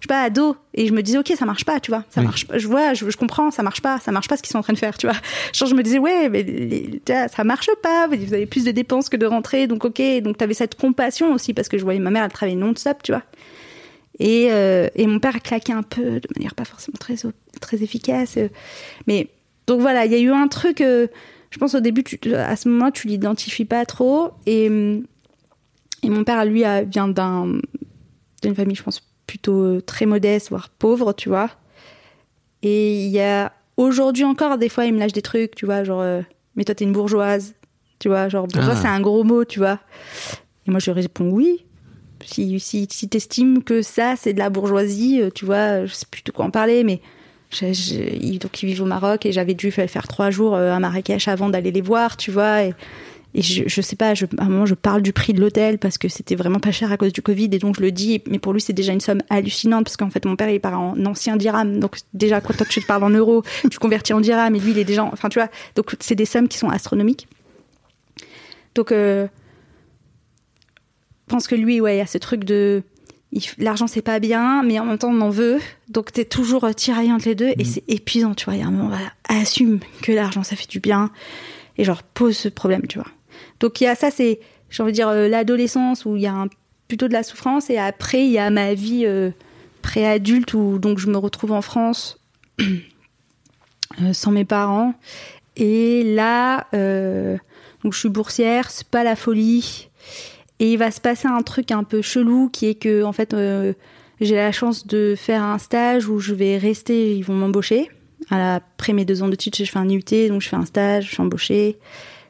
Je sais pas, ado. Et je me disais, ok, ça marche pas, tu vois. Ça Oui. marche pas. Je vois, je, je comprends, ça marche pas. Ça marche pas ce qu'ils sont en train de faire, tu vois. Genre, je me disais, ouais, mais les- ça marche pas. Vous avez plus de dépenses que de rentrées. Donc, ok. Donc, t'avais cette compassion aussi parce que je voyais ma mère, elle travaillait non-stop, tu vois. Et, euh, et mon père claquait un peu de manière pas forcément très, très efficace. euh. Mais, donc voilà, il y a eu un truc, euh, je pense au début, tu, à ce moment-là, tu l'identifies pas trop. Et, hum, et mon père, lui, a- vient d'un, d'une famille, je pense, plutôt euh, très modeste, voire pauvre, tu vois. Et il y a aujourd'hui encore, des fois, il me lâche des trucs, tu vois, genre, euh, mais toi, t'es une bourgeoise, tu vois, genre, bourgeois, Ah. c'est un gros mot, tu vois. Et moi, je réponds oui. Si, si, si t'estimes que ça, c'est de la bourgeoisie, euh, tu vois, je sais plus de quoi en parler, mais donc ils vivent au Maroc et j'avais dû faire trois jours à Marrakech avant d'aller les voir, tu vois. Et, et je, je sais pas, je, à un moment, je parle du prix de l'hôtel parce que c'était vraiment pas cher à cause du Covid et donc je le dis, mais pour lui, c'est déjà une somme hallucinante parce qu'en fait, mon père, il part en ancien dirham. Donc, déjà, quand toi, tu te parles en euros, tu convertis en dirham et lui, il est déjà, en- enfin, tu vois. Donc, c'est des sommes qui sont astronomiques. Donc, euh, je pense que lui, ouais, il y a ce truc de. L'argent, c'est pas bien, mais en même temps, on en veut. Donc, t'es toujours tiraillé entre les deux et c'est épuisant, tu vois. Il y a un moment, voilà, assume que l'argent, ça fait du bien et genre, pose ce problème, tu vois. Donc, il y a ça, c'est, j'ai envie de dire, euh, l'adolescence où il y a plutôt de la souffrance et après, il y a ma vie euh, pré-adulte où donc je me retrouve en France euh, sans mes parents. Et là, euh, donc je suis boursière, c'est pas la folie. Et il va se passer un truc un peu chelou qui est que, en fait, j'ai la chance de faire un stage où je vais rester, ils vont m'embaucher. Après mes deux ans d'études, je fais un IUT, donc je fais un stage, je suis embauchée.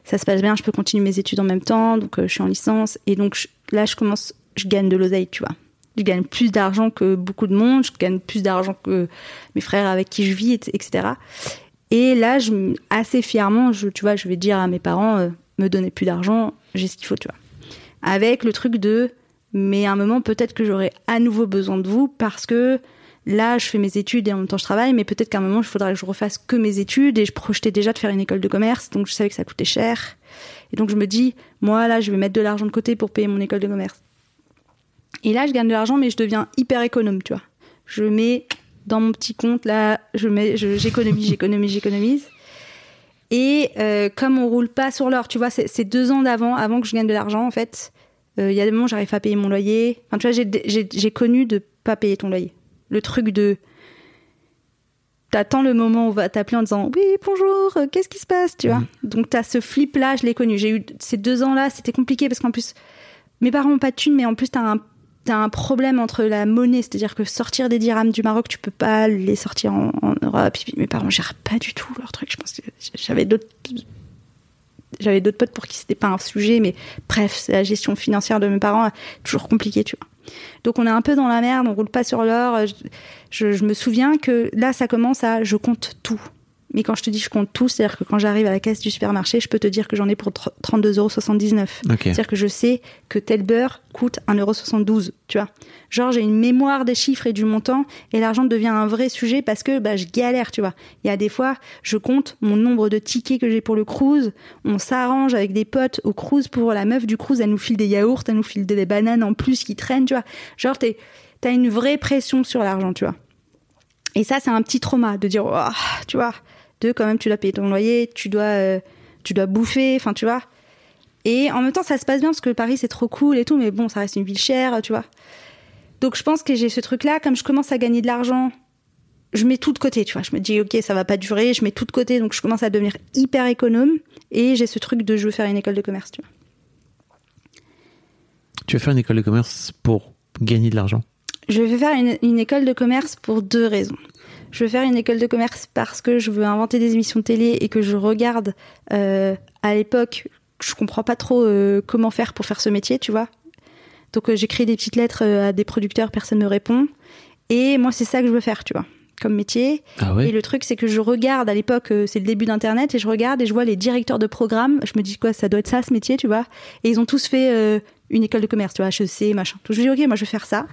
Ça se passe bien, je peux continuer mes études en même temps, donc euh, je suis en licence. Et donc là, je commence, je gagne de l'oseille, tu vois. Je gagne plus d'argent que beaucoup de monde, je gagne plus d'argent que mes frères avec qui je vis, et- etc. Et là, je, assez fièrement, je, tu vois, je vais dire à mes parents, euh, me donnez plus d'argent, j'ai ce qu'il faut, tu vois. Avec le truc de, mais à un moment, peut-être que j'aurai à nouveau besoin de vous parce que là, je fais mes études et en même temps je travaille, mais peut-être qu'à un moment, il faudra que je refasse que mes études et je projetais déjà de faire une école de commerce, donc je savais que ça coûtait cher. Et donc je me dis, moi là, je vais mettre de l'argent de côté pour payer mon école de commerce. Et là, je gagne de l'argent, mais je deviens hyper économe, tu vois. Je mets dans mon petit compte, là, je mets, j'économise, j'économise, j'économise. Et euh, comme on roule pas sur l'or, tu vois, c'est deux ans d'avant, avant que je gagne de l'argent, en fait. euh, Il y a des moments j'arrive pas à payer mon loyer. Enfin, tu vois, j'ai connu de pas payer ton loyer. Le truc de t'attends le moment où on va t'appeler en disant oui bonjour euh, qu'est-ce qui se passe tu vois? Donc t'as ce flip là je l'ai connu. J'ai eu ces deux ans là c'était compliqué parce qu'en plus mes parents ont pas de thunes mais en plus t'as un t'as un problème entre la monnaie. C'est-à-dire que sortir des dirhams du Maroc tu peux pas les sortir en, en Europe. Puis mes parents gèrent pas du tout leur truc. Je pense que j'avais d'autres j'avais d'autres potes pour qui c'était pas un sujet mais bref la gestion financière de mes parents toujours compliqué tu vois Donc on est un peu dans la merde, on roule pas sur l'or. Je, je- je me souviens que là, ça commence à je compte tout. Mais quand je te dis je compte tout, c'est-à-dire que quand j'arrive à la caisse du supermarché, je peux te dire que j'en ai pour 32,79€. Ok. C'est-à-dire que je sais que tel beurre coûte 1,72€, tu vois. Genre, j'ai une mémoire des chiffres et du montant, et l'argent devient un vrai sujet parce que bah, je galère, tu vois. Il y a des fois, je compte mon nombre de tickets que j'ai pour le cruise, on s'arrange avec des potes au cruise pour la meuf du cruise, elle nous file des yaourts, elle nous file des bananes en plus qui traînent, tu vois. Genre, t'as une vraie pression sur l'argent, tu vois. Et ça, c'est un petit trauma de dire, oh, tu vois, de quand même, tu dois payer ton loyer, tu dois, euh, tu dois bouffer, enfin, tu vois. Et en même temps, ça se passe bien parce que Paris, c'est trop cool et tout, mais bon, ça reste une ville chère, tu vois. Donc, je pense que j'ai ce truc-là, comme je commence à gagner de l'argent, je mets tout de côté, tu vois. Je me dis, ok, ça va pas durer, je mets tout de côté, donc je commence à devenir hyper économe. Et j'ai ce truc de je veux faire une école de commerce, tu vois. Tu vas faire une école de commerce pour gagner de l'argent? Je vais faire une, une école de commerce pour deux raisons. Je veux faire une école de commerce parce que je veux inventer des émissions de télé et que je regarde euh, à l'époque, je comprends pas trop euh, comment faire pour faire ce métier, tu vois. Donc euh, j'écris des petites lettres euh, à des producteurs, personne ne répond. Et moi c'est ça que je veux faire, tu vois, comme métier. Ah ouais? Et le truc, c'est que je regarde à l'époque, euh, c'est le début d'Internet, et je regarde et je vois les directeurs de programme. Je me dis quoi, ça doit être ça ce métier, tu vois. Et ils ont tous fait une école de commerce, tu vois, HEC, machin. Donc je me dis ok, moi je vais faire ça.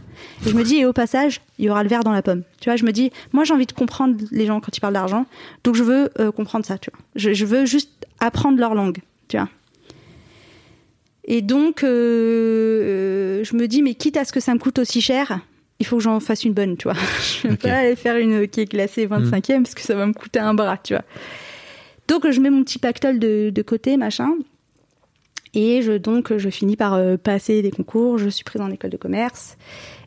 Et je me dis et au passage, il y aura le verre dans la pomme. Tu vois, je me dis, moi j'ai envie de comprendre les gens quand ils parlent d'argent, donc je veux euh, comprendre ça, tu vois. Je, je veux juste apprendre leur langue, tu vois. Et donc, euh, euh, je me dis, mais quitte à ce que ça me coûte aussi cher, il faut que j'en fasse une bonne, tu vois. Je vais Ok. pas aller faire une qui est classée 25e parce que ça va me coûter un bras, tu vois. Donc, je mets mon petit pactole de, de côté, machin. Et je, donc, je finis par euh, passer des concours. Je suis prise en école de commerce.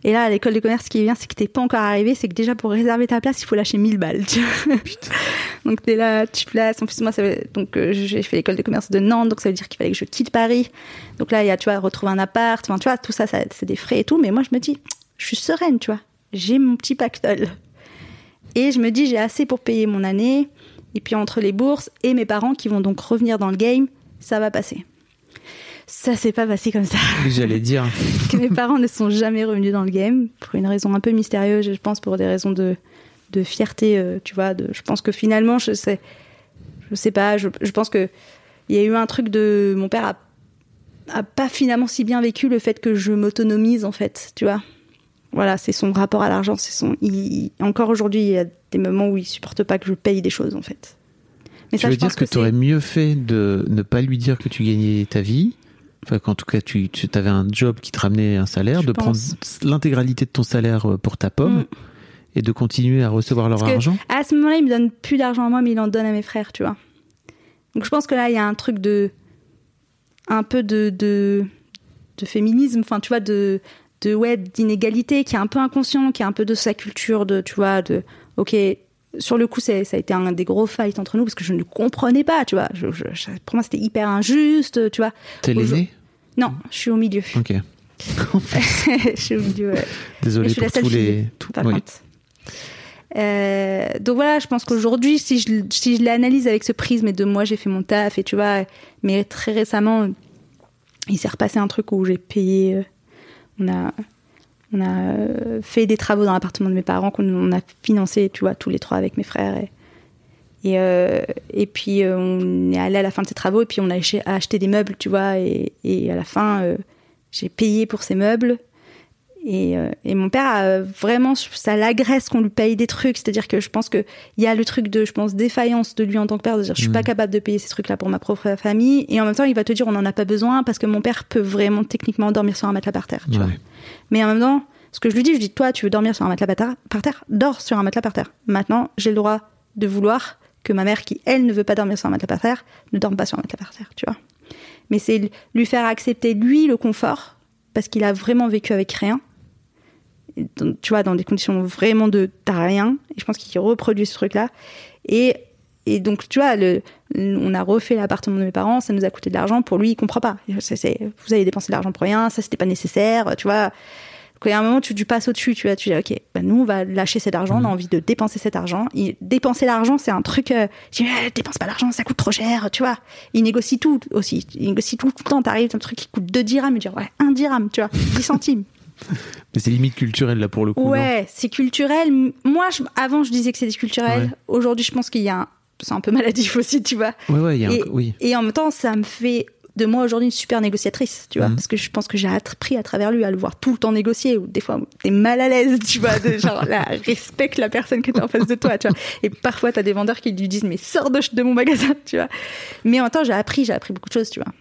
Et là, à l'école de commerce, ce qui est bien, c'est que t'es pas encore arrivé. C'est que déjà, pour réserver ta place, il faut lâcher 1000 balles. Tu vois. donc, t'es là, tu places. En plus, moi, ça, veut- donc, euh, j'ai fait l'école de commerce de Nantes. Donc, ça veut dire qu'il fallait que je quitte Paris. Donc là, il y a, tu vois, retrouver un appart. Enfin, tu vois, tout ça, ça c'est des frais et tout. Mais moi, je me dis, je suis sereine, tu vois. J'ai mon petit pactole. Et je me dis, j'ai assez pour payer mon année. Et puis, entre les bourses et mes parents qui vont donc revenir dans le game, ça va passer. Ça s'est pas passé comme ça. J'allais dire. Que mes parents ne sont jamais revenus dans le game pour une raison un peu mystérieuse, je pense pour des raisons de, de fierté, euh, tu vois. De, je pense que finalement, je sais, je sais pas, je, je pense que il y a eu un truc de mon père a, a pas finalement si bien vécu le fait que je m'autonomise en fait, tu vois. Voilà, c'est son rapport à l'argent, c'est son. il- il- encore aujourd'hui, il y a des moments où il supporte pas que je paye des choses en fait. Mais tu veux je dire que, c'est- tu aurais mieux fait de ne pas lui dire que tu gagnais ta vie Enfin, qu'en tout cas, tu, tu avais un job qui te ramenait un salaire, Je de pense. prendre l'intégralité de ton salaire euh, pour ta pomme Mm. et de continuer à recevoir leur Parce que argent À ce moment-là, il me donne plus d'argent à moi, mais il en donne à mes frères, tu vois. Donc je pense que là, il y a un truc de. un peu de. de, de féminisme, enfin, tu vois, de. de ouais, d'inégalité, qui est un peu inconscient, qui est un peu de sa culture, de, tu vois, de. Ok. Sur le coup, ça a été un des gros fights entre nous parce que je ne comprenais pas, tu vois. Je- je- je- pour moi, c'était hyper injuste, tu vois. T'es l'aîné Non, je suis au milieu. Ok. je suis au milieu, ouais. Désolé Mais je suis la pour tous les. tout- par oui. Euh, donc voilà, je pense qu'aujourd'hui, si je, si je l'analyse avec ce prisme et de moi, j'ai fait mon taf et tu vois, mais très récemment, il s'est repassé un truc où j'ai payé, euh, on a, on a euh, fait des travaux dans l'appartement de mes parents qu'on on a financé, tu vois, tous les trois avec mes frères et et, euh, puis euh, on est allé à la fin de ces travaux et puis on a acheté, des meubles, tu vois, et, à la fin, j'ai payé pour ces meubles. Et, euh, et mon père a vraiment, ça l'agresse qu'on lui paye des trucs. C'est-à-dire que je pense que il y a le truc de, je pense, défaillance de lui en tant que père, de dire je suis pas capable de payer ces trucs-là pour ma propre famille. Et en même temps, il va te dire on n'en a pas besoin parce que mon père peut vraiment techniquement dormir sur un matelas par terre. Tu vois. Mais en même temps, ce que je lui dis, je dis toi, tu veux dormir sur un matelas par terre, dors sur un matelas par terre. Maintenant, j'ai le droit de vouloir que ma mère, qui elle ne veut pas dormir sur un matelas par terre, ne dorme pas sur un matelas par terre. Tu vois. Mais c'est lui faire accepter lui le confort parce qu'il a vraiment vécu avec rien dans- tu vois, dans des conditions vraiment de t'as rien. Et je pense qu'il reproduit ce truc-là. Et, et donc, tu vois, le, on a refait l'appartement de mes parents, ça nous a coûté de l'argent. Pour lui, il comprend pas. Vous avez dépensé de l'argent pour rien, ça c'était pas nécessaire, tu vois. Donc, il y a un moment, tu, tu passes au-dessus, tu vois, tu dis, ok, bah, nous, on va lâcher cet argent, on a envie de dépenser cet argent. Et dépenser l'argent, c'est un truc, euh, je dis, Eh, dépense pas l'argent, ça coûte trop cher, tu vois. Il négocie tout aussi. Il négocie tout, tout le temps. T'arrives, un truc qui coûte 2 dirhams, il dit, ouais, 1 dirham, tu vois, 10 centimes. Mais c'est limite culturel là pour le coup. Ouais, c'est culturel. Moi, je- avant, je disais que c'était culturel. Ouais. Aujourd'hui, je pense qu'il y a un... C'est un peu maladif aussi, tu vois. Ouais, ouais, il y a un- Et, oui. et en même temps, ça me fait de moi aujourd'hui une super négociatrice, tu vois, Mhm. parce que je pense que j'ai appris à travers lui à le voir tout le temps négocier, ou des fois t'es mal à l'aise, tu vois, de genre là, respecte la personne qui est en face de toi, tu vois. Et parfois t'as des vendeurs qui lui disent mais sors de, de mon magasin, tu vois. Mais en même temps j'ai appris, j'ai appris beaucoup de choses, tu vois.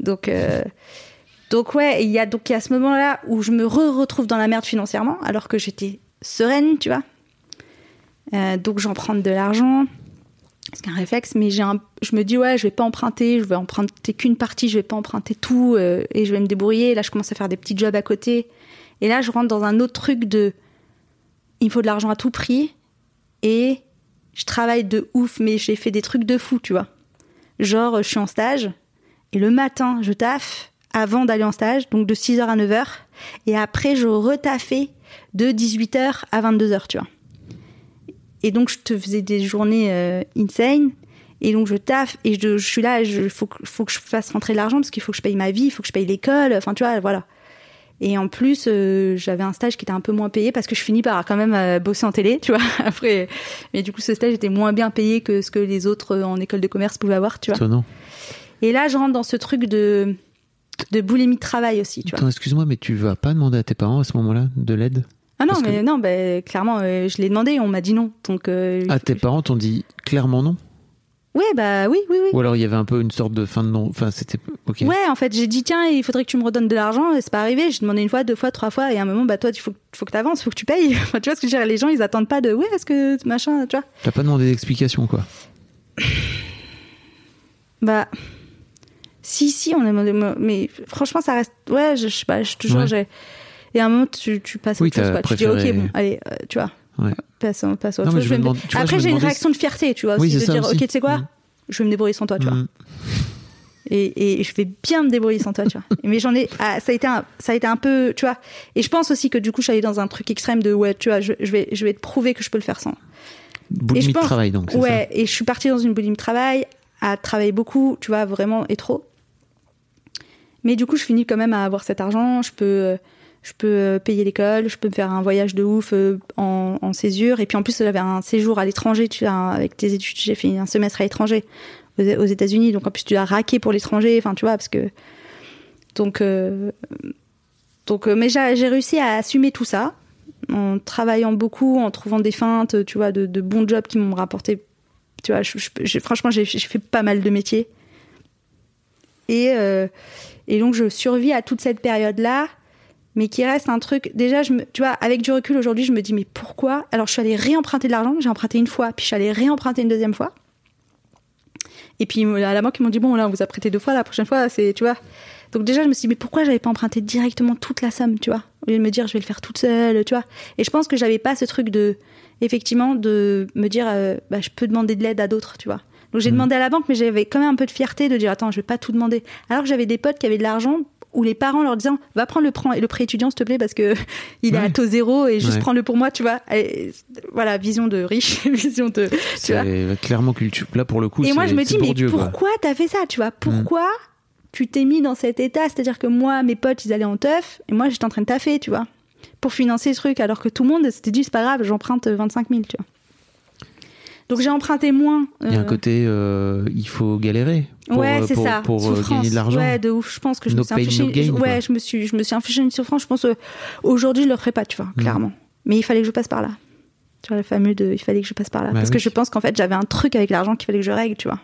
Donc euh, donc ouais, il y a donc y ce moment-là où je me re retrouve dans la merde financièrement, alors que j'étais sereine, tu vois. Euh, donc j'en prends de l'argent c'est un réflexe, mais j'ai je me dis ouais, je vais pas emprunter, je vais emprunter qu'une partie, je vais pas emprunter tout euh, et je vais me débrouiller. Là, je commence à faire des petits jobs à côté, et là, je rentre dans un autre truc de, il me faut de l'argent à tout prix et je travaille de ouf, mais j'ai fait des trucs de fou, tu vois. Genre, je suis en stage et le matin, je taffe avant d'aller en stage, donc de 6h à 9h, et après, je retaffais de 18h à 22h, tu vois. Et donc, je te faisais des journées euh, insane. Et donc, je taffe et je, je suis là, il faut, que- faut que je fasse rentrer de l'argent parce qu'il faut que je paye ma vie, il faut que je paye l'école. Enfin, tu vois, voilà. Et en plus, euh, j'avais un stage qui était un peu moins payé parce que je finis par quand même euh, bosser en télé, tu vois. Après, mais du coup, ce stage était moins bien payé que ce que les autres en école de commerce pouvaient avoir, tu vois. Étonnant. Et là, je rentre dans ce truc de de boulimie de travail aussi, tu vois. Attends, excuse-moi, mais tu vas pas demander à tes parents à ce moment-là de l'aide Ah non, parce mais que- non, bah, clairement, euh, je l'ai demandé, on m'a dit non. Donc, euh, Ah, tes parents t'ont dit clairement non ouais, bah oui, oui, oui. Ou alors il y avait un peu une sorte de fin de non. Enfin, c'était. Ouais, en fait, j'ai dit tiens, il faudrait que tu me redonnes de l'argent. Et c'est pas arrivé. J'ai demandé une fois, deux fois, trois fois. Et à un moment, bah toi, il faut, faut que t'avances, faut que tu payes. Enfin, tu vois ce que je veux dire Les gens, ils attendent pas de ouais, est-ce que machin, tu vois T'as pas demandé d'explication, quoi. Bah si, si, on a demandé, mais franchement, ça reste. Ouais, je, je sais pas, je te jure, Ouais. Et à un moment, tu, tu passes à Oui, autre chose, quoi. Tu dis ok, bon, allez, euh, tu vois, Ouais. passe, passe à autre Non, mais chose. je me vais me- demande- tu vois, je Après, j'ai une réaction de fierté, tu vois, Oui, aussi, de ça dire aussi. ok, tu sais quoi Mm. Je vais me débrouiller sans toi, tu vois. Mm. et, et je vais bien me débrouiller sans toi, tu vois. Mais j'en ai, ah, ça a été un, ça a été un peu, tu vois. Et je pense aussi que du coup, je suis allée dans un truc extrême de ouais, tu vois, je, je vais, je vais te prouver que je peux le faire sans. Boulimie de pense- travail, donc. Ouais, et je suis partie dans une boulimie de travail, à travailler beaucoup, tu vois, vraiment et trop. Mais du coup, je finis quand même à avoir cet argent. Je peux, euh, je peux euh, payer l'école, je peux me faire un voyage de ouf euh, en, en césure. Et puis en plus, j'avais un séjour à l'étranger. Avec tes études, j'ai fait un semestre à l'étranger aux, États-Unis. Donc en plus, tu dois raquer pour l'étranger. Enfin, tu vois, parce que donc donc, mais j'ai réussi à assumer tout ça en travaillant beaucoup, en trouvant des feintes, tu vois, de, bons jobs qui m'ont rapporté. Tu vois, franchement, j'ai fait pas mal de métiers. Et, euh, et donc, je survis à toute cette période-là, mais qui reste un truc. Déjà, je tu vois, avec du recul aujourd'hui, je me dis, mais pourquoi? Alors, je suis allée réemprunter de l'argent, j'ai emprunté une fois, puis je suis allée réemprunter une deuxième fois. Et puis, à la banque, ils m'ont dit, bon, là, on vous a prêté deux fois, la prochaine fois, c'est, tu vois. Donc, déjà, je me suis dit, mais pourquoi j'avais pas emprunté directement toute la somme, tu vois? Au lieu de me dire, je vais le faire toute seule, tu vois. Et je pense que j'avais pas ce truc de, effectivement, de me dire, euh, bah, je peux demander de l'aide à d'autres, tu vois. Donc, j'ai demandé à la banque, mais j'avais quand même un peu de fierté de dire, attends, je vais pas tout demander. Alors que j'avais des potes qui avaient de l'argent où les parents leur disaient, va prendre le prêt, le prêt étudiant, s'il te plaît, parce que il est Ouais. à taux zéro et juste Ouais. prends-le pour moi, tu vois. Et, voilà, vision de riche, vision de, tu vois. Clairement culture. Là, pour le coup, Et moi, je me dis, mais pourquoi t'as fait ça, tu vois? Pourquoi tu t'es mis dans cet état? C'est-à-dire que moi, mes potes, ils allaient en teuf, et moi, j'étais en train de taffer, tu vois, pour financer ce truc, alors que tout le monde s'était dit, c'est pas grave, j'emprunte 25 000, tu vois. Donc j'ai emprunté moins. Il y a un euh, côté, euh, il faut galérer pour, ouais, euh, c'est ça. pour, souffrance. gagner de l'argent. Ouais, de ouf. Je pense que je No me suis infligé. no gain, ouais, je me suis, je me suis infligé une souffrance. Je pense aujourd'hui, je le ferais pas, tu vois, Mm. clairement. Mais il fallait que je passe par là. Tu vois, le fameux de, il fallait que je passe par là, Bah parce oui. que je pense qu'en fait, j'avais un truc avec l'argent qu'il fallait que je règle, tu vois.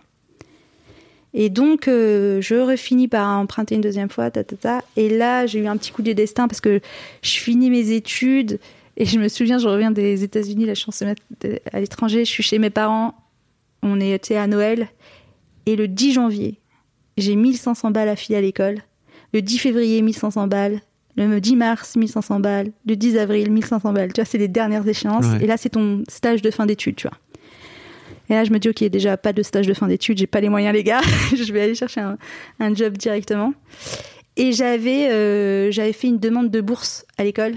Et donc, euh, je refinis par emprunter une deuxième fois, ta, ta, ta. Et là, j'ai eu un petit coup de destin parce que je finis mes études et je me souviens, je reviens des États-Unis, là, je suis à l'étranger, je suis chez mes parents, on était à Noël, et le 10 janvier, j'ai 1500 balles à filer à l'école. Le 10 février, 1500 balles. Le 10 mars, 1500 balles. Le 10 avril, 1500 balles. Tu vois, c'est les dernières échéances. Ouais. Et là, c'est ton stage de fin d'études, tu vois. Et là, je me dis, ok, déjà, pas de stage de fin d'études, j'ai pas les moyens, les gars. je vais aller chercher un, un job directement. Et j'avais, euh, j'avais fait une demande de bourse à l'école.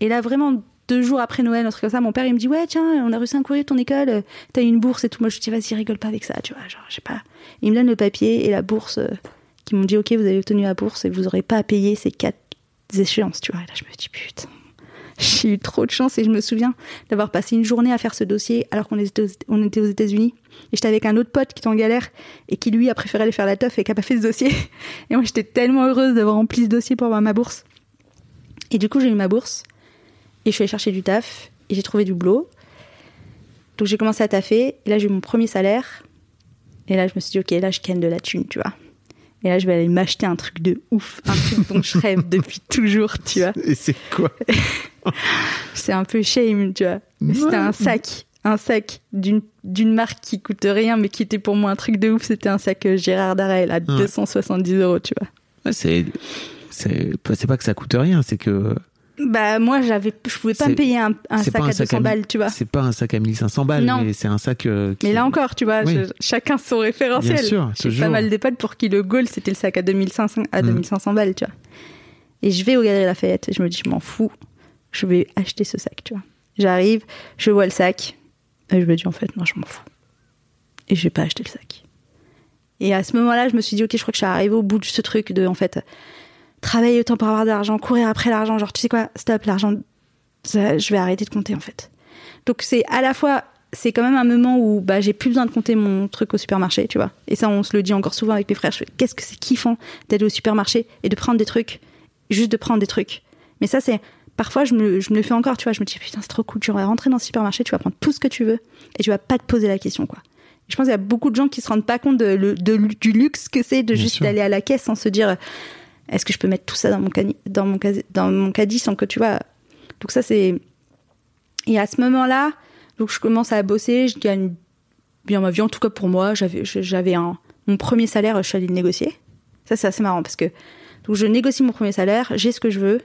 Et là, vraiment, deux jours après Noël, un truc comme ça, mon père, il me dit, ouais, tiens, on a reçu un courrier de ton école, euh, t'as une bourse et tout. Moi, je dis, vas-y, rigole pas avec ça, tu vois, genre, je sais pas. Il me donne le papier et la bourse, euh, qui m'ont dit, ok, vous avez obtenu la bourse et vous aurez pas à payer ces quatre, échéances, tu vois. Et là, je me dis, putain, j'ai eu trop de chance et je me souviens d'avoir passé une journée à faire ce dossier alors qu'on était aux, on était aux États-Unis. Et j'étais avec un autre pote qui était en galère et qui lui a préféré aller faire la teuf et qui a pas fait ce dossier. Et moi, j'étais tellement heureuse d'avoir rempli ce dossier pour avoir ma bourse. Et du coup, j'ai eu ma bourse et je suis allée chercher du taf et j'ai trouvé du boulot. Donc j'ai commencé à taffer et là j'ai eu mon premier salaire. Et là je me suis dit ok là je ken de la thune tu vois. Et là je vais aller m'acheter un truc de ouf, un truc dont je rêve depuis toujours tu vois. Et c'est quoi? C'est un peu shame tu vois. C'était un sac, un sac d'une marque qui coûte rien mais qui était pour moi un truc de ouf. C'était un sac euh, Gérard Darel à 270 euros tu vois. Ouais, c'est pas que ça coûte rien, c'est que Bah moi j'avais, je pouvais pas me payer un, sac un à sac 200 mi- balles tu vois. C'est pas un sac à 1500 balles, Non. mais c'est un sac euh, qui Mais là encore, tu vois, Oui. je- chacun son référentiel. Bien sûr, J'ai pas mal de potes pour qui le goal c'était le sac à 2500, à Mm. 2500 balles, tu vois. Et je vais au Galeries Lafayette et je me dis, je m'en fous, je vais acheter ce sac, tu vois. J'arrive, je vois le sac et je me dis, en fait, non, je m'en fous. Et je vais pas acheter le sac. Et à ce moment-là, je me suis dit, ok, je crois que je suis arrivée au bout de ce truc de, en fait, travailler autant pour avoir de l'argent, courir après l'argent, genre, tu sais quoi, stop, l'argent, je vais arrêter de compter, en fait. Donc c'est à la fois, c'est quand même un moment où bah, j'ai plus besoin de compter mon truc au supermarché, tu vois. Et ça, on se le dit encore souvent avec mes frères. Qu'est-ce que c'est kiffant d'aller au supermarché et de prendre des trucs, juste de prendre des trucs. Mais ça, c'est parfois je me, je me le fais encore, tu vois. Je me dis putain, c'est trop cool. Tu vas rentrer dans le supermarché, tu vas prendre tout ce que tu veux et tu vas pas te poser la question, quoi. Je pense qu'il y a beaucoup de gens qui se rendent pas compte de, de- du luxe que c'est de Bien juste sûr. d'aller à la caisse sans se dire est-ce que je peux mettre tout ça dans mon, cani- dans mon, dans mon caddie sans que tu vois? Donc ça, c'est. Et à ce moment-là, donc je commence à bosser, je gagne bien ma vie, en tout cas pour moi. J'avais, j'avais un, mon premier salaire, je suis allée le négocier. Ça, c'est assez marrant parce que donc je négocie mon premier salaire, j'ai ce que je veux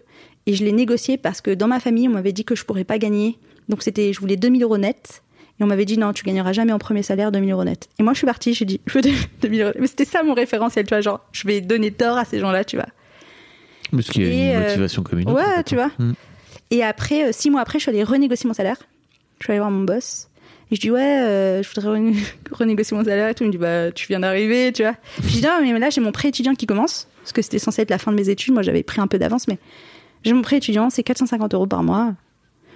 et je l'ai négocié parce que dans ma famille, on m'avait dit que je pourrais pas gagner. Donc c'était, je voulais 2000 euros net. Et on m'avait dit non, tu gagneras jamais en premier salaire 2000 euros net. Et moi, je suis partie, j'ai dit, je veux 2000 euros. Mais c'était ça mon référentiel, tu vois, genre, je vais donner tort à ces gens-là, tu vois. Parce qu'il y a Et, une euh, motivation commune. ouais, tu vois. Mm. Et après, euh, six mois après, je suis allée renégocier mon salaire. Je suis allée voir mon boss. Et je dis, ouais, euh, je voudrais rené- renégocier mon salaire et tout. Il me dit, bah, tu viens d'arriver, tu vois. Je dis, non, mais là, j'ai mon prêt étudiant qui commence. Parce que c'était censé être la fin de mes études. Moi, j'avais pris un peu d'avance, mais j'ai mon prêt étudiant, c'est 450 euros par mois.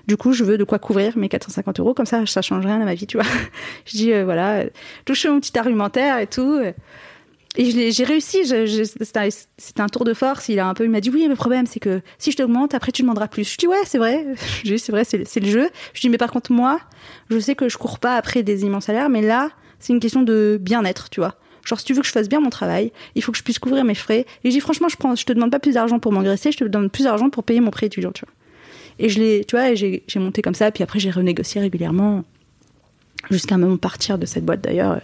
Du coup, je veux de quoi couvrir mes 450 euros. Comme ça, ça change rien à ma vie, tu vois. Je dis, euh, voilà. Donc, je fais mon petit argumentaire et tout. Et j'ai réussi. C'était un- tour de force. Il a un peu, il m'a dit oui, le problème c'est que si je t'augmente, après tu demanderas plus. Je dis ouais, c'est vrai. C'est vrai, c'est c'est le jeu. Je dis mais par contre moi, je sais que je cours pas après des immenses salaires, mais là c'est une question de bien-être, tu vois. Genre si tu veux que je fasse bien mon travail, il faut que je puisse couvrir mes frais. Et je dis franchement, je prends, te demande pas plus d'argent pour m'engraisser, je te demande plus d'argent pour payer mon prêt étudiant, tu vois. Et je l'ai, tu vois, j'ai monté comme ça, puis après j'ai renégocié régulièrement jusqu'à un moment partir de cette boîte d'ailleurs.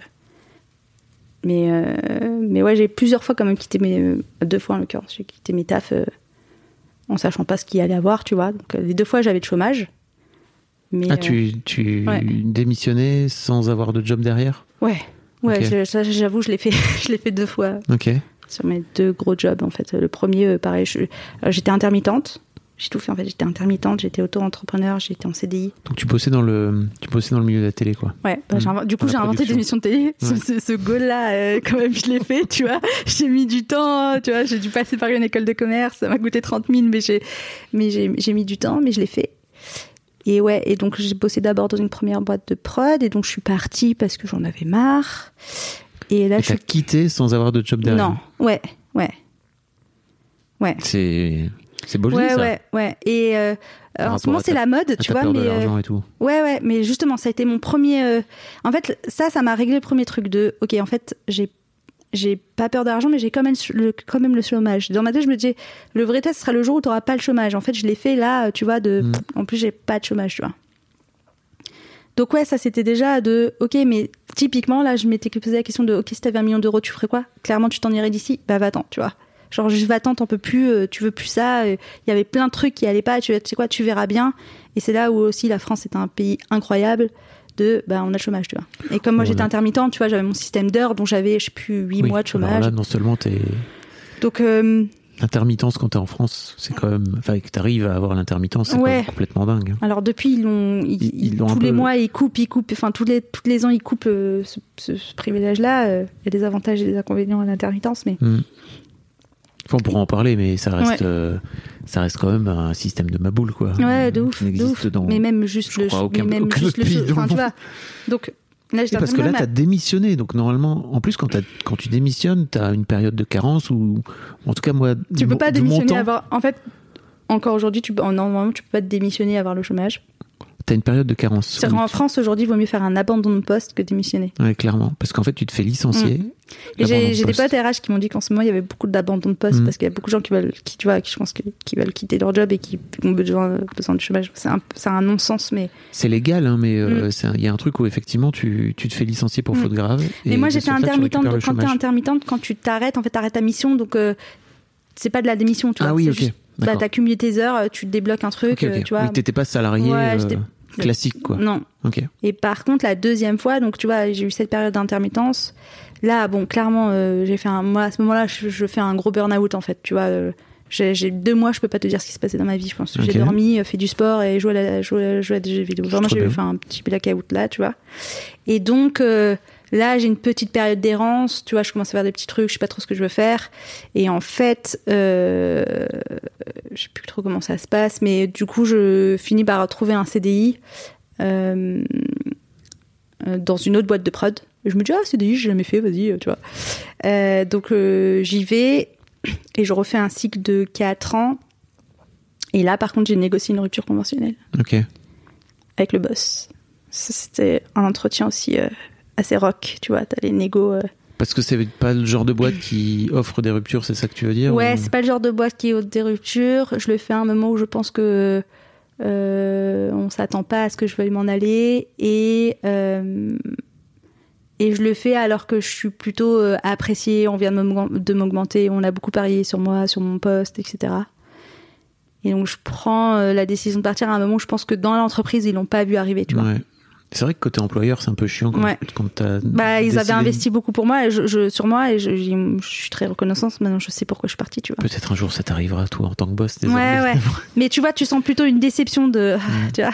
Mais, euh, mais ouais, j'ai plusieurs fois quand même quitté mes. euh, deux fois en l'occurrence, j'ai quitté mes tafs euh, en sachant pas ce qu'il y allait avoir, tu vois. Donc les deux fois, j'avais de chômage. Mais, Ah, tu, tu ouais. démissionnais sans avoir de job derrière? Ouais, ouais, Ok. je- ça, j'avoue, je l'ai fait, je l'ai fait deux fois Ok. sur mes deux gros jobs en fait. Le premier, pareil, j'étais intermittente. J'ai tout fait en fait. J'étais intermittente, j'étais auto-entrepreneur, j'étais en CDI. Donc tu bossais dans le, tu bossais dans le milieu de la télé, quoi. Ouais, bah, Mm. inven- du coup j'ai inventé des émissions de télé. Ce, Ouais. ce, ce goal-là, euh, quand même, je l'ai fait, tu vois. J'ai mis du temps, tu vois. J'ai dû passer par une école de commerce. Ça m'a coûté 30 000, mais j'ai, mais j'ai, j'ai mis du temps, mais je l'ai fait. Et ouais, et donc j'ai bossé d'abord dans une première boîte de prod, et donc je suis partie parce que j'en avais marre. Et là, Et je suis. quitté sans avoir de job derrière? Non, ouais, ouais. Ouais. C'est, c'est beau Ouais, ça. ouais, ouais. Et euh, en ce moment, c'est la mode, tu vois, peur mais. de euh, l'argent et tout. Ouais, ouais, mais justement, ça a été mon premier. euh, En fait, ça, ça m'a réglé le premier truc de. Ok, en fait, j'ai j'ai pas peur d'argent, mais j'ai quand même le quand même le chômage. Dans ma tête, je me disais, le vrai test sera le jour où tu pas le chômage. En fait, je l'ai fait là, tu vois. De. Mm. En plus, j'ai pas de chômage, tu vois. Donc ouais, ça c'était déjà de. Ok, mais typiquement là, je m'étais posé la question de. Ok, si t'avais un million d'euros, tu ferais quoi? Clairement, tu t'en irais d'ici? Bah va-t'en, tu vois. Genre juste va-t'en, t'en peux plus, euh, tu veux plus ça. euh, Il y avait plein de trucs qui allaient pas. Tu, tu sais quoi, tu verras bien. Et c'est là où aussi la France est un pays incroyable de bah on a le chômage tu vois et comme moi j'étais intermittente tu vois j'avais mon système d'heures dont j'avais je sais plus 8 Oui. mois de chômage là, non seulement t'es donc euh, intermittence quand t'es en France, c'est quand même, enfin, que t'arrives à avoir l'intermittence, c'est Ouais. complètement dingue. hein. alors depuis ils l'ont ils- Ils- ils l'ont un tous les mois ils coupent ils coupent enfin tous les tous les ans ils coupent euh, ce, ce- ce privilège là il y a des avantages et des inconvénients à l'intermittence mais Mm. Enfin, on pourra en parler, mais ça reste, Ouais. euh, ça reste quand même un système de maboule, quoi. Ouais, de ouf, de ouf. dans- Mais même juste je le, crois, aucun- mais même juste le pays le enfin, tu vois. Donc là, parce que là, t'as mettre- démissionné. Donc, normalement, en plus, quand, quand tu démissionnes, t'as une période de carence ou, en tout cas, moi, tu peux pas démissionner montant, avoir. En fait, encore aujourd'hui, tu normalement, tu peux pas te démissionner et avoir le chômage. T'as une période de carence. Oui. en France aujourd'hui, il vaut mieux faire un abandon de poste que démissionner. Ouais, clairement. Parce qu'en fait, tu te fais licencier. Mm. Et j'ai de j'ai des potes RH qui m'ont dit qu'en ce moment il y avait beaucoup d'abandon de poste Mm. parce qu'il y a beaucoup de gens qui veulent, qui, tu vois, qui je pense que, qui veulent quitter leur job et qui ont besoin, besoin de chômage. C'est un, non-sens, mais. C'est légal, hein, mais euh, Mm. il y a un truc où effectivement tu, tu te fais licencier pour faute grave. Mais moi j'étais tu intermittente, donc quand t'es chômage. intermittente, quand tu t'arrêtes, en fait t'arrêtes ta mission, donc euh, c'est pas de la démission, tu vois. Ah oui, c'est ok. juste- Bah, t'as cumulé tes heures, euh, tu te débloques un truc, Ok, ok. euh, tu vois. Oui, t'étais pas salarié Ouais, euh, classique, quoi. Non. Ok. Et par contre, la deuxième fois, donc tu vois, j'ai eu cette période d'intermittence. Là, bon, clairement, euh, j'ai fait un. Moi, à ce moment-là, je, je fais un gros burn-out en fait. Tu vois, euh, j'ai deux mois, je peux pas te dire ce qui se passait dans ma vie. Je pense j'ai dormi, euh, fait du sport et joué à, la- joué, joué à des jeux vidéo. Vraiment, j'ai fait un petit blackout là, tu vois. Et donc. euh, Là, j'ai une petite période d'errance, tu vois, je commence à faire des petits trucs, je sais pas trop ce que je veux faire. Et en fait, euh, je sais plus trop comment ça se passe, mais du coup, je finis par trouver un CDI euh, euh, dans une autre boîte de prod. Et je me dis, ah, CDI, j'ai jamais fait, vas-y, euh, tu vois. Euh, donc, euh, j'y vais et je refais un cycle de 4 ans. Et là, par contre, j'ai négocié une rupture conventionnelle Ok. avec le boss. Ça, C'était un entretien aussi assez rock, tu vois, t'as les négos. euh, Parce que c'est pas le genre de boîte qui offre des ruptures, c'est ça que tu veux dire Ouais, ou- c'est pas le genre de boîte qui haute des ruptures. Je le fais à un moment où je pense que euh, on s'attend pas à ce que je veuille m'en aller et euh, et je le fais alors que je suis plutôt euh, appréciée. On vient de m'augmen- de m'augmenter, on a beaucoup parié sur moi, sur mon poste, etc. Et donc je prends euh, la décision de partir à un moment où je pense que dans l'entreprise ils l'ont pas vu arriver, tu vois. C'est vrai que côté employeur, c'est un peu chiant quand, Ouais. quand t'as. Bah, ils avaient investi beaucoup pour moi, et je, je- sur moi, et je, suis très reconnaissante. Maintenant, je sais pourquoi je suis partie, tu vois. Peut-être un jour ça t'arrivera, toi, en tant que boss. Ouais, désormais. ouais. Mais tu vois, tu sens plutôt une déception de. Mm. tu vois.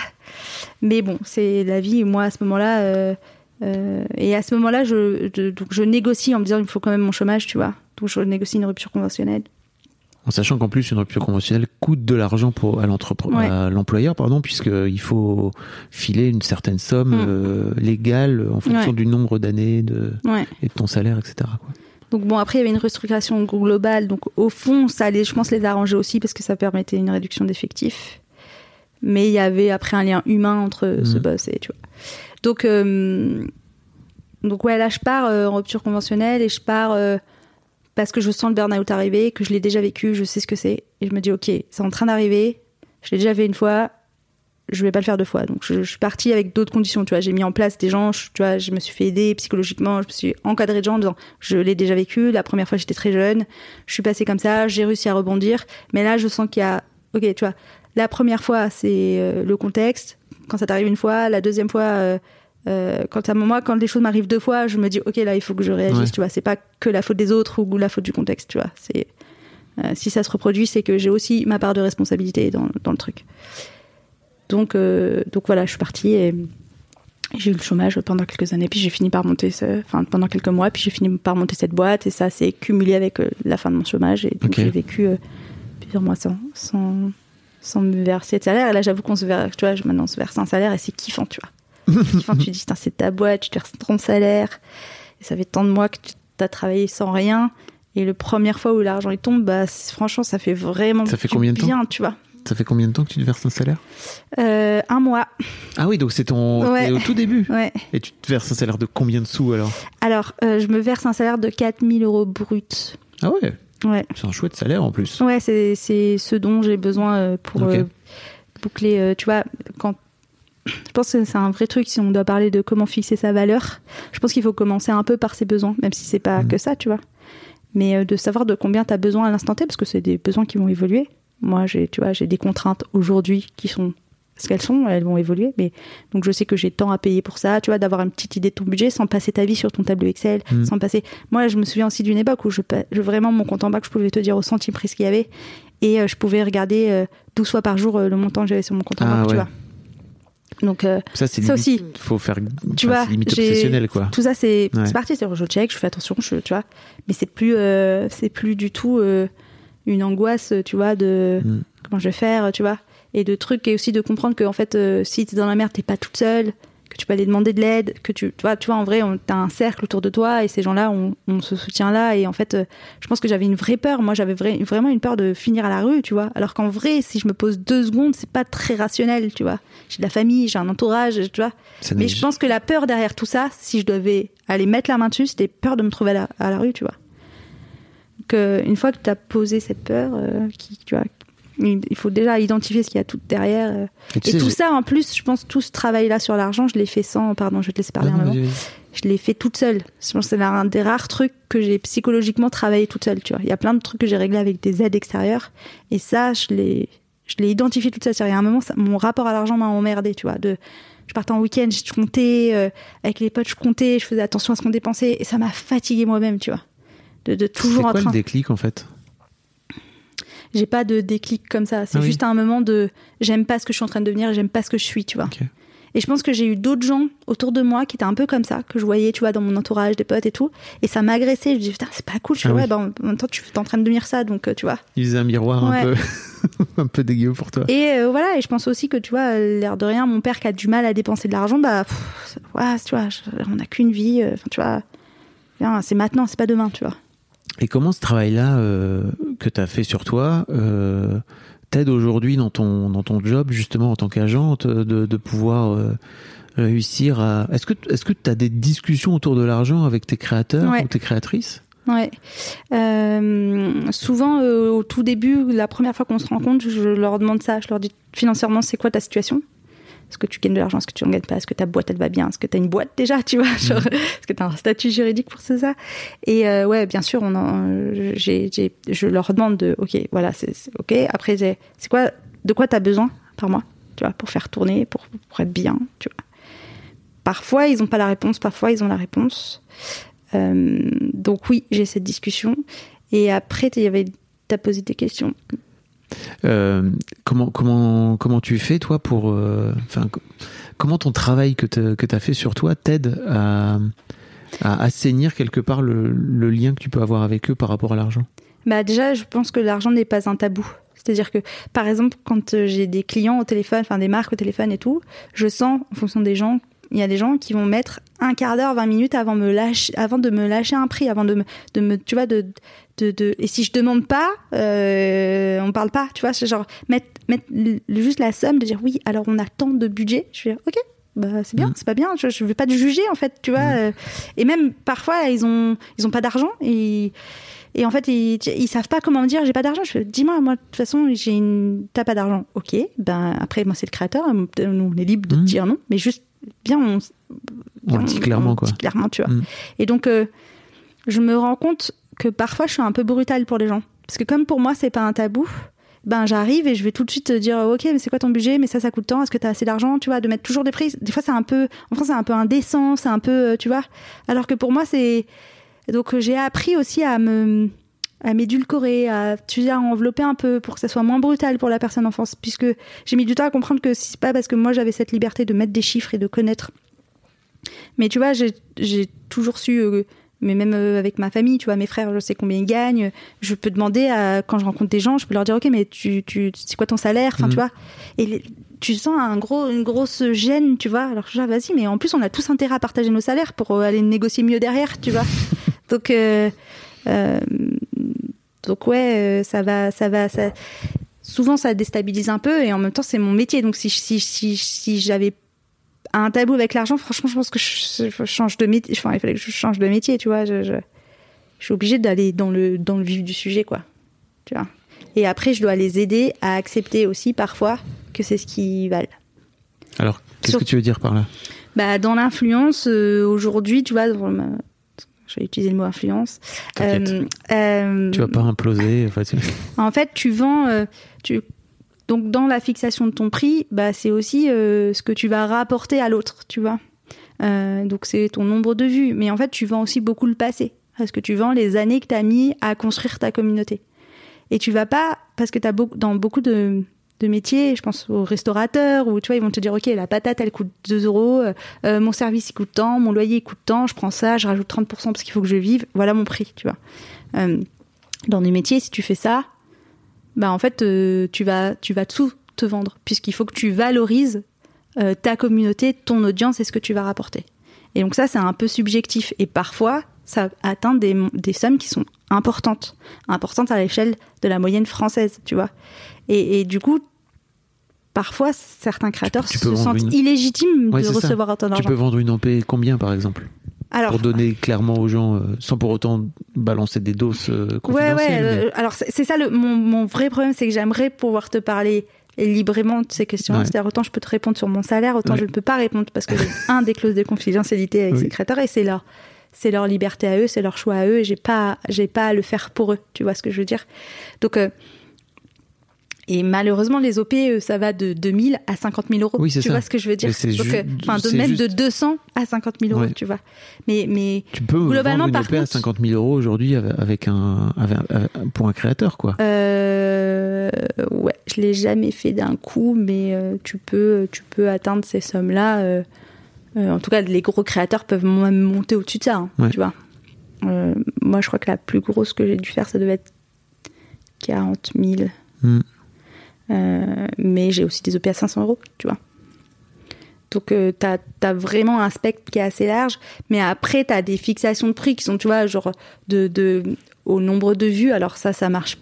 Mais bon, c'est la vie. Moi, à ce moment-là. euh, euh, et à ce moment-là, je, je- donc je négocie en me disant il me faut quand même mon chômage, tu vois. Donc je négocie une rupture conventionnelle. En sachant qu'en plus, une rupture conventionnelle coûte de l'argent pour à Ouais. l'employeur, pardon, puisqu'il faut filer une certaine somme Mm. euh, légale en fonction Ouais. du nombre d'années de, Ouais. et de ton salaire, etc. quoi. Donc bon, après, il y avait une restructuration globale. Donc au fond, ça allait, je pense, les arranger aussi parce que ça permettait une réduction d'effectifs. Mais il y avait après un lien humain entre ce Mhm. boss et tu vois. Donc, euh, donc ouais, là, je pars euh, en rupture conventionnelle et je pars euh, parce que je sens le burn-out arriver, que je l'ai déjà vécu, je sais ce que c'est. Et je me dis, ok, c'est en train d'arriver, je l'ai déjà fait une fois, je vais pas le faire deux fois. Donc je, suis partie avec d'autres conditions, tu vois. J'ai mis en place des gens, tu vois, je me suis fait aider psychologiquement, je me suis encadrée de gens en disant, je l'ai déjà vécu, la première fois j'étais très jeune, je suis passée comme ça, j'ai réussi à rebondir. Mais là, je sens qu'il y a, ok, tu vois, la première fois c'est euh, le contexte, quand ça t'arrive une fois, la deuxième fois, euh, euh, quand à moi, quand les choses m'arrivent deux fois, je me dis, ok, là, il faut que je réagisse, Ouais. tu vois. C'est pas que la faute des autres ou la faute du contexte, tu vois. C'est euh, si ça se reproduit, c'est que j'ai aussi ma part de responsabilité dans, dans le truc. Donc, euh, donc voilà, je suis partie et j'ai eu le chômage pendant quelques années, puis j'ai fini par monter, ce- enfin pendant quelques mois, puis j'ai fini par monter cette boîte et ça s'est cumulé avec la fin de mon chômage et donc j'ai vécu plusieurs mois sans, sans, sans me verser de salaire. Et là, j'avoue qu'on se verse, tu vois, maintenant on se verse un salaire et c'est kiffant, tu vois. C'est kiffant, tu te dis, c'est ta boîte, tu te verses ton salaire et ça fait tant de mois que tu as travaillé sans rien. Et la première fois où l'argent il tombe, bah franchement, ça fait vraiment Ça fait du combien de temps bien, tu vois. Ça fait combien de temps que tu te verses un salaire Euh, un mois, Ah oui, donc c'est ton Ouais. au tout début. ouais. Et tu te verses un salaire de combien de sous alors? Alors, euh, je me verse un salaire de 4000 euros brut. Ah ouais, Ouais, c'est un chouette salaire en plus. ouais c'est, ce dont j'ai besoin euh, pour euh, boucler. tu vois, quand. Je pense que c'est un vrai truc si on doit parler de comment fixer sa valeur. Je pense qu'il faut commencer un peu par ses besoins, même si c'est pas Mhm. que ça, tu vois. Mais euh, de savoir de combien tu as besoin à l'instant T, parce que c'est des besoins qui vont évoluer. Moi, j'ai, tu vois, j'ai des contraintes aujourd'hui qui sont ce qu'elles sont, elles vont évoluer. Mais donc je sais que j'ai tant à payer pour ça, tu vois, d'avoir une petite idée de ton budget sans passer ta vie sur ton tableau Excel, Mhm. sans passer. Moi, je me souviens aussi d'une époque où je, vraiment mon compte en banque, je pouvais te dire au centime prix ce qu'il y avait, et euh, je pouvais regarder euh, 12 fois par jour euh, le montant que j'avais sur mon compte en Ah banque, tu vois. Donc euh, Ça c'est Ça aussi. faut faire tu enfin, vois, limite obsessionnel quoi. Tout ça, c'est Ouais. c'est parti. C'est je check, je fais attention, je, tu vois. Mais c'est plus, euh, c'est plus du tout. euh, une angoisse, tu vois, de Mm. comment je vais faire, tu vois, et de trucs et aussi de comprendre que en fait, euh, si t'es dans la merde, t'es pas toute seule, que tu peux aller demander de l'aide, que tu, tu vois, tu vois, en vrai, on- t'as un cercle autour de toi et ces gens-là, on, on se soutient là. Et en fait, euh, je pense que j'avais une vraie peur. Moi, j'avais vra- vraiment une peur de finir à la rue, tu vois. Alors qu'en vrai, si je me pose deux secondes, c'est pas très rationnel, tu vois. J'ai de la famille, j'ai un entourage, tu vois. Ça Mais je pense que la peur derrière tout ça, si je devais aller mettre la main dessus, c'était peur de me trouver à la, à la rue, tu vois. Donc, euh, une fois que tu as posé cette peur, euh, qui, tu vois, il faut déjà identifier ce qu'il y a tout derrière. euh. Et tu Et sais, tout ça, en plus, je pense, tout ce travail-là sur l'argent, je l'ai fait sans. Pardon, je vais te laisser parler Ah un moment. Je l'ai fait toute seule. Je pense que c'est l'un des rares trucs que j'ai psychologiquement travaillé toute seule, tu vois. Il y a plein de trucs que j'ai réglés avec des aides extérieures. Et ça, je l'ai, je l'ai identifié toute seule. Il y a un moment, ça- mon rapport à l'argent m'a emmerdé, tu vois. De, je partais en week-end, je comptais, euh, avec les potes, je comptais, je faisais attention à ce qu'on dépensait. Et ça m'a fatigué moi-même, tu vois. De, de toujours en quoi train. le déclic en fait? J'ai pas de déclic comme ça. C'est Ah oui. juste un moment de, j'aime pas ce que je suis en train de devenir j'aime pas ce que je suis, tu vois. Et je pense que j'ai eu d'autres gens autour de moi qui étaient un peu comme ça, que je voyais, tu vois, dans mon entourage, des potes et tout. Et ça m'agressait. Je me disais, putain, c'est pas cool. Je fais, Ah oui. ouais, bah, en même temps, tu es en train de devenir ça, donc, euh, tu vois. Il faisait un miroir Ouais. un peu un peu dégueu pour toi. Et euh, voilà, et je pense aussi que, tu vois, l'air de rien, mon père qui a du mal à dépenser de l'argent, bah, pff, ouais, tu vois, on n'a qu'une vie. euh, Enfin, tu vois, c'est maintenant, c'est pas demain, tu vois. Et comment ce travail-là euh, que tu as fait sur toi euh, t'aide aujourd'hui dans ton, dans ton job, justement, en tant qu'agent, de, de pouvoir euh, réussir à... Est-ce que est-ce que tu as des discussions autour de l'argent avec tes créateurs Ouais. ou tes créatrices? Ouais. Euh, souvent, euh, au tout début, la première fois qu'on se rencontre, je leur demande ça. Je leur dis financièrement, c'est quoi ta situation? Est-ce que tu gagnes de l'argent? Est-ce que tu en gagnes pas? Est-ce que ta boîte, elle va bien? Est-ce que tu as une boîte déjà Tu vois? Genre, Est-ce que tu as un statut juridique pour ça? Ça Et euh, ouais, bien sûr, on en, je leur demande de, ok, voilà, c'est, ok. Après, c'est quoi, de quoi tu as besoin par mois? Tu vois, pour faire tourner, pour, pour être bien, tu vois. Parfois, ils n'ont pas la réponse, parfois, ils ont la réponse. Euh, donc oui, j'ai cette discussion. Et après, il y avait, t'as posé des questions. Euh, comment, comment, comment tu fais, toi, pour. euh, comment ton travail que tu as fait sur toi t'aide à, assainir quelque part le, lien que tu peux avoir avec eux par rapport à l'argent? Bah déjà, je pense que l'argent n'est pas un tabou. C'est-à-dire que, par exemple, quand euh, j'ai des clients au téléphone, enfin des marques au téléphone et tout, je sens, en fonction des gens, il y a des gens qui vont mettre un quart d'heure, 20 minutes avant, me avant de me lâcher un prix, avant de me, de me tu vois, de, de, de, et si je demande pas, euh, on parle pas, tu vois, c'est genre mettre, mettre le- juste la somme de dire oui, alors on a tant de budget, je vais dire ok, bah c'est bien, Mm. c'est pas bien, je, je vais pas te juger en fait, tu vois, euh, et même parfois ils ont, ils ont pas d'argent et et en fait, ils, ils savent pas comment me dire j'ai pas d'argent. Je dis-moi, moi de toute façon, j'ai une t'as pas d'argent. OK. Ben après moi c'est le créateur, nous on est libre de Mhm. dire non, mais juste bien on On le dit clairement, on quoi. dit clairement, tu vois. Mhm. Et donc euh, je me rends compte que parfois je suis un peu brutale pour les gens. Parce que comme pour moi c'est pas un tabou. Ben j'arrive et je vais tout de suite te dire ok mais c'est quoi ton budget? Mais ça ça coûte tant. Est-ce que t'as assez d'argent? Tu vois de mettre toujours des prix. Des fois c'est un peu en France c'est un peu indécent c'est un peu euh, tu vois. Alors que pour moi c'est donc euh, j'ai appris aussi à me à m'édulcorer, à tu à envelopper un peu pour que ça soit moins brutal pour la personne en France, puisque j'ai mis du temps à comprendre que c'est pas parce que moi j'avais cette liberté de mettre des chiffres et de connaître. Mais tu vois, j'ai j'ai toujours su, euh, mais même euh, avec ma famille, tu vois, mes frères, je sais combien ils gagnent. Je peux demander à, quand je rencontre des gens, je peux leur dire, ok, mais tu, tu, c'est quoi ton salaire, enfin, Mhm. tu vois. Et les- tu sens un gros, une grosse gêne, tu vois. Alors je dis, ah, vas-y, mais en plus on a tous intérêt à partager nos salaires pour euh, aller négocier mieux derrière, tu vois. donc, euh, euh, donc ouais, ça va, ça va, ça. Souvent ça déstabilise un peu et en même temps c'est mon métier. Donc si si si si j'avais un tabou avec l'argent, franchement, je pense que je, je change de métier. Enfin, il fallait que je change de métier, tu vois. Je, je, je suis obligée d'aller dans le dans le vif du sujet, quoi. Tu vois. Et après, je dois les aider à accepter aussi parfois que c'est ce qu'ils valent. Alors, qu'est-ce que tu veux dire par là? Bah, dans l'influence, euh, aujourd'hui, tu vois, ma- je vais utiliser le mot influence. Euh, euh, Tu vas pas imploser enfin, tu- En fait, tu vends. euh, tu... Donc, dans la fixation de ton prix, bah, c'est aussi euh, ce que tu vas rapporter à l'autre, tu vois. Euh, donc, c'est ton nombre de vues. Mais en fait, tu vends aussi beaucoup le passé. Parce que tu vends les années que tu as mis à construire ta communauté. Et tu vas pas. Parce que as dans beaucoup de, métiers, je pense aux restaurateurs, où tu vois, ils vont te dire Ok, la patate, elle coûte 2 euros. euh, mon service, il coûte tant. Mon loyer, il coûte tant. Je prends ça, je rajoute 30% parce qu'il faut que je vive. Voilà mon prix, tu vois. Dans des métiers, si tu fais ça, bah en fait, euh, tu vas, tu vas tout te vendre, puisqu'il faut que tu valorises euh, ta communauté, ton audience et ce que tu vas rapporter. Et donc ça, c'est un peu subjectif. Et parfois, ça atteint des, des sommes qui sont importantes, importantes à l'échelle de la moyenne française, tu vois. Et, et du coup, parfois, certains créateurs tu peux se sentent une- illégitimes Ouais, de c'est ça. recevoir autant Tu d'argent. peux vendre une OP combien par exemple? Alors, Pour donner clairement aux gens, euh, sans pour autant balancer des doses euh, Ouais, confidentielles. ouais. mais- euh, alors, c'est ça le, mon, mon vrai problème, c'est que j'aimerais pouvoir te parler librement de ces questions. Ouais. C'est-à-dire, autant je peux te répondre sur mon salaire, autant Ouais. je ne peux pas répondre parce que j'ai un des clauses de confidentialité avec Oui. ces créateurs et c'est leur, c'est leur liberté à eux, c'est leur choix à eux et j'ai pas, j'ai pas à le faire pour eux. Tu vois ce que je veux dire? Donc, euh, et malheureusement, les OP, euh, ça va de 2000 à 50 000 euros. Oui, c'est tu ça. vois ce que je veux dire euh, enfin, de même juste- de 200 à 50 000 euros, Ouais. tu vois. Mais, mais Tu peux Globalement, vendre une par OP à contre- 50 000 euros aujourd'hui avec- un, avec un- pour un créateur, quoi. Euh, ouais, je l'ai jamais fait d'un coup, mais euh, tu peux, tu peux atteindre ces sommes-là. euh, euh, en tout cas, les gros créateurs peuvent même monter au-dessus de ça, hein, Ouais. tu vois. Euh, moi, je crois que la plus grosse que j'ai dû faire, ça devait être 40 000. Hmm. Euh, mais j'ai aussi des OP à 500 euros, tu vois. Donc, tu t'as as vraiment un spectre qui est assez large, mais après, t'as des fixations de prix qui sont, tu vois, genre de, de, au nombre de vues. Alors, ça, ça marche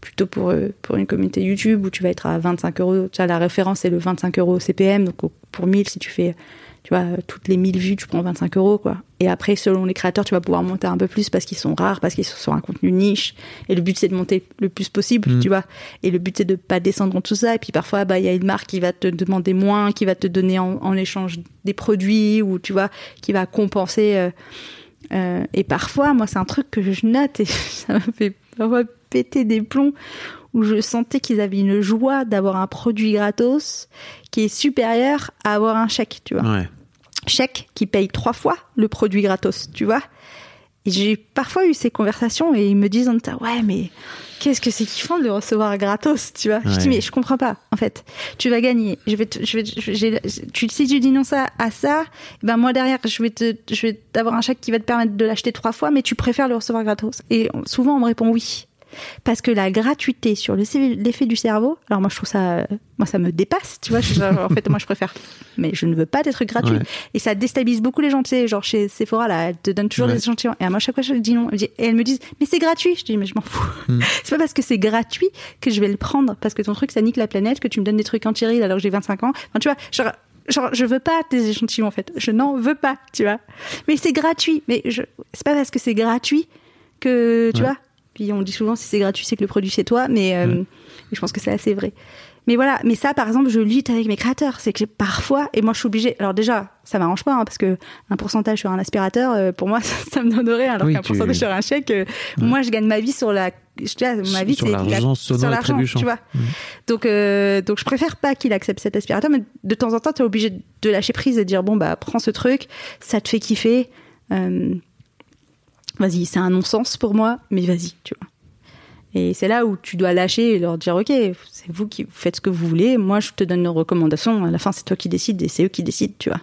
plutôt pour, euh, pour une communauté YouTube où tu vas être à 25 euros. Tu la référence, c'est le 25 euros CPM. Donc, pour 1000, si tu fais, tu vois, toutes les 1000 vues, tu prends 25 euros, quoi. Et après, selon les créateurs, tu vas pouvoir monter un peu plus parce qu'ils sont rares, parce qu'ils sont sur un contenu niche. Et le but, c'est de monter le plus possible, Mm. tu vois. Et le but, c'est de pas descendre en tout ça. Et puis, parfois, bah, il y a une marque qui va te demander moins, qui va te donner en, en échange des produits ou, tu vois, qui va compenser. euh, euh, et parfois, moi, c'est un truc que je note et ça me fait parfois péter des plombs où je sentais qu'ils avaient une joie d'avoir un produit gratos qui est supérieur à avoir un chèque, tu vois. Ouais. Chèque qui paye trois fois le produit gratos, tu vois. J'ai parfois eu ces conversations et ils me disent, ouais, mais qu'est-ce que c'est kiffant de recevoir gratos, tu vois. Je dis, mais je comprends pas, en fait. Tu vas gagner. Je vais, te- je vais, je- tu, si tu dis non ça à ça, ben moi derrière, je vais te, je vais t'avoir un chèque qui va te permettre de l'acheter trois fois, mais tu préfères le recevoir gratos. Et souvent on me répond oui. Parce que la gratuité sur le l'effet du cerveau, alors moi je trouve ça, euh, moi ça me dépasse, tu vois. je- en fait, moi je préfère, mais je ne veux pas des trucs gratuits. Ouais. Et ça déstabilise beaucoup les gens, tu sais, genre chez Sephora là, elle te donne toujours Ouais. des échantillons. Et à moi chaque fois je dis non, et elles me disent mais c'est gratuit. Je dis mais je m'en fous. Hmm. c'est pas parce que c'est gratuit que je vais le prendre, parce que ton truc ça nique la planète, que tu me donnes des trucs en tiril alors que j'ai 25 ans. Enfin tu vois, genre genre je veux pas tes échantillons en fait, je n'en veux pas, tu vois. Mais c'est gratuit, mais je c'est pas parce que c'est gratuit que tu Ouais. vois. Puis on dit souvent si c'est gratuit c'est que le produit c'est toi, mais euh, je pense que c'est assez vrai. Mais voilà, mais ça par exemple je lutte avec mes créateurs, c'est que j'ai parfois et moi je suis obligée. Alors déjà ça m'arrange pas hein, parce que un pourcentage sur un aspirateur euh, pour moi ça, ça me donne rien alors Oui, qu'un tu- pourcentage sur un chèque, euh, moi je gagne ma vie sur la, je ma vie Sur l'argent sur l'argent, tu vois. Donc euh, donc je préfère pas qu'il accepte cet aspirateur, mais de temps en temps tu es obligé de lâcher prise et de dire bon bah prends ce truc, ça te fait kiffer. Vas-y, c'est un non-sens pour moi, mais vas-y, tu vois. Et c'est là où tu dois lâcher et leur dire, ok, c'est vous qui faites ce que vous voulez, moi je te donne nos recommandations, à la fin c'est toi qui décides et c'est eux qui décident, tu vois.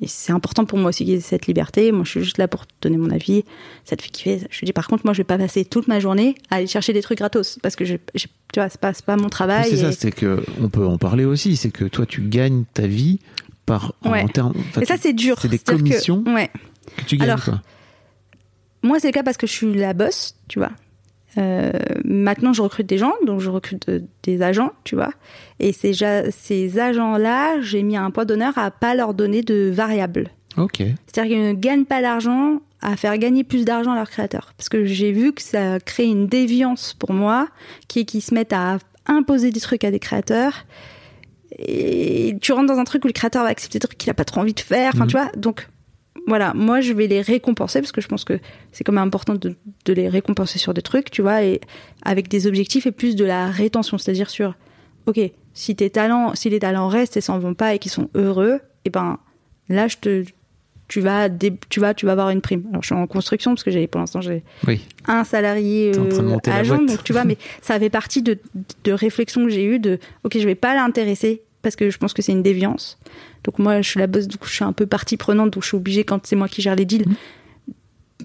Et c'est important pour moi aussi qu'ils aient cette liberté, moi je suis juste là pour te donner mon avis, ça te fait kiffer. Je te dis par contre, moi je vais pas passer toute ma journée à aller chercher des trucs gratos, parce que je, je- tu vois, c'est pas, pas mon travail. C'est ça, c'est que on peut en parler aussi. C'est que toi, tu gagnes ta vie par en Ouais. termes. et ça c'est dur. C'est des que- commissions que, ouais. tu gagnes. Alors, quoi. Moi, c'est le cas parce que je suis la boss, tu vois. Euh, maintenant, je recrute des gens, donc je recrute des agents, tu vois. Et ces, ces agents-là, j'ai mis un point d'honneur à pas leur donner de variables. Ok. C'est-à-dire qu'ils ne gagnent pas d'argent à faire gagner plus d'argent à leurs créateurs. Parce que j'ai vu que ça crée une déviance pour moi, qui est qu'ils se mettent à imposer des trucs à des créateurs. Et tu rentres dans un truc où le créateur va accepter des trucs qu'il a pas trop envie de faire. Enfin, Mhm. tu vois. Donc, voilà, moi, je vais les récompenser parce que je pense que c'est quand même important de, de les récompenser sur des trucs, tu vois, et avec des objectifs et plus de la rétention. C'est-à-dire sur, ok, si tes talents, si les talents restent et s'en vont pas et qu'ils sont heureux, et ben, là, je te, tu vas, dé- tu vas, tu vas avoir une prime. Alors, je suis en construction parce que j'ai, pour l'instant, j'ai Oui. un salarié euh, agent, donc tu vois, mais ça fait partie de, de réflexions que j'ai eues de, ok, je vais pas l'intéresser parce que je pense que c'est une déviance. Donc moi, je suis la boss, coup, je suis un peu partie prenante, donc je suis obligée quand c'est moi qui gère les deals, Mhm.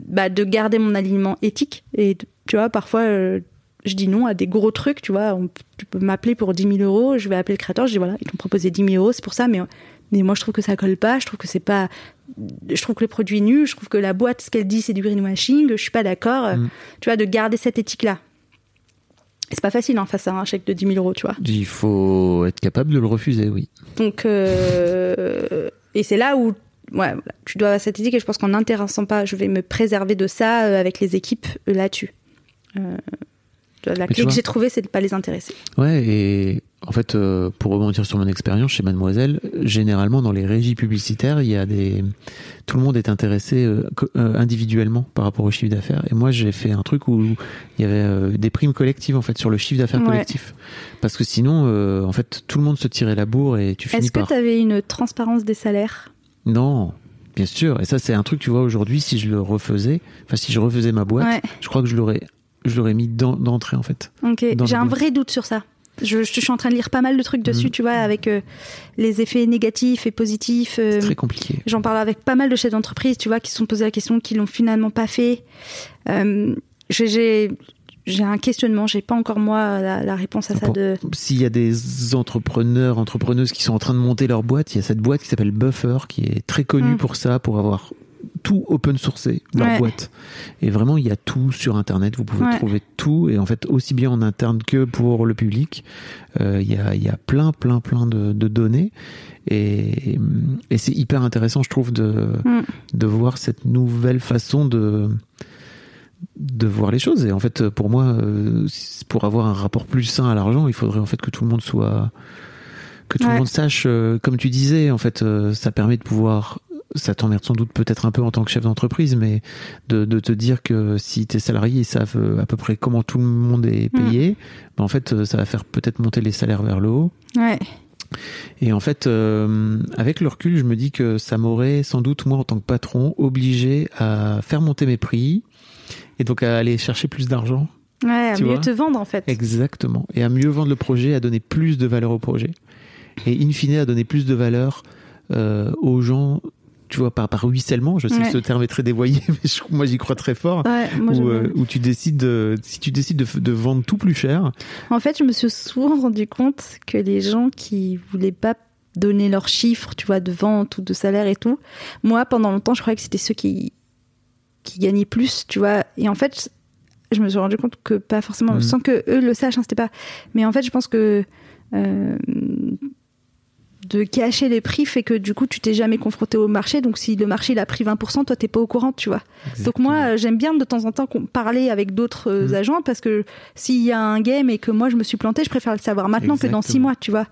bah, de garder mon alignement éthique et tu vois, parfois, euh, je dis non à des gros trucs, tu vois. On- tu peux m'appeler pour 10 000 euros, je vais appeler le créateur, je dis voilà, ils t'ont proposé 10 000 euros, c'est pour ça, mais, mais moi je trouve que ça colle pas, je trouve que c'est pas. Je trouve que le produit est nul, je trouve que la boîte, ce qu'elle dit, c'est du greenwashing, je suis pas d'accord, euh, Mm. tu vois, de garder cette éthique-là. Et c'est pas facile hein, face à un chèque de 10 000 euros, tu vois. Il faut être capable de le refuser, oui. Donc, euh, et c'est là où ouais, tu dois avoir cette éthique et je pense qu'en n'intéressant pas, je vais me préserver de ça euh, avec les équipes euh, là-dessus. Euh, la Mais clé que j'ai trouvée, c'est de pas les intéresser. Ouais, et en fait, euh, pour rebondir sur mon expérience chez Mademoiselle, généralement dans les régies publicitaires, il y a des, tout le monde est intéressé euh, euh, individuellement par rapport au chiffre d'affaires. Et moi, j'ai fait un truc où il y avait euh, des primes collectives en fait sur le chiffre d'affaires Ouais. collectif, parce que sinon, en fait, tout le monde se tirait la bourre et tu finis Est-ce que tu avais une transparence des salaires? Non. Bien sûr, et ça c'est un truc, tu vois, aujourd'hui, si je le refaisais, enfin si je refaisais ma boîte, Ouais. je crois que je l'aurais, je l'aurais mis d'entrée en fait. Ok, j'ai un vrai doute sur ça. Je, je suis en train de lire pas mal de trucs dessus, Mhm. tu vois, avec euh, les effets négatifs et positifs. euh, C'est très compliqué. J'en parle avec pas mal de chefs d'entreprise, tu vois, qui se sont posés la question, qui l'ont finalement pas fait. Euh, j'ai- un questionnement, j'ai pas encore moi la, la réponse à ça de. S'il y a des entrepreneurs, entrepreneuses qui sont en train de monter leur boîte, il y a cette boîte qui s'appelle Buffer, qui est très connue Mm. pour ça, pour avoir tout open sourcé, leur Ouais. boîte. Et vraiment, il y a tout sur Internet, vous pouvez Ouais. trouver tout, et en fait, aussi bien en interne que pour le public, euh, il y, a, il y a plein, plein, plein de, de données. Et, et c'est hyper intéressant, je trouve, de, Mm. de voir cette nouvelle façon de de voir les choses et en fait pour moi euh, pour avoir un rapport plus sain à l'argent il faudrait en fait que tout le monde soit que tout Ouais. le monde sache euh, comme tu disais en fait euh, ça permet de pouvoir ça t'emmerde sans doute peut-être un peu en tant que chef d'entreprise mais de, de te dire que si tes salariés savent euh, à peu près comment tout le monde est payé ben, en fait euh, ça va faire peut-être monter les salaires vers le haut Ouais. et en fait, euh, avec le recul, je me dis que ça m'aurait sans doute, moi, en tant que patron, obligé à faire monter mes prix et donc à aller chercher plus d'argent. Ouais, à mieux te vendre en fait. Exactement. Et à mieux vendre le projet, à donner plus de valeur au projet. Et in fine, à donner plus de valeur euh, aux gens, tu vois, par, par ruissellement. Je sais Ouais. que ce terme est très dévoyé, mais je- moi, j'y crois très fort. Ouais, moi, où, euh, où tu décides de, si tu décides de, vendre tout plus cher, En fait, je me suis souvent rendu compte que les gens qui voulaient pas donner leurs chiffres, tu vois, de vente ou de salaire et tout, moi, pendant longtemps, je croyais que c'était ceux qui, qui gagnaient plus, tu vois. Et en fait, je me suis rendu compte que pas forcément, Mhm. sans que eux le sachent, hein, c'était pas. Mais en fait, je pense que euh, de cacher les prix fait que du coup, tu t'es jamais confronté au marché. Donc, si le marché il a pris 20%, toi, t'es pas au courant, tu vois. Donc moi, j'aime bien de temps en temps parler avec d'autres euh, Mhm. agents parce que s'il y a un game et que moi je me suis planté, je préfère le savoir maintenant que dans six mois, tu vois.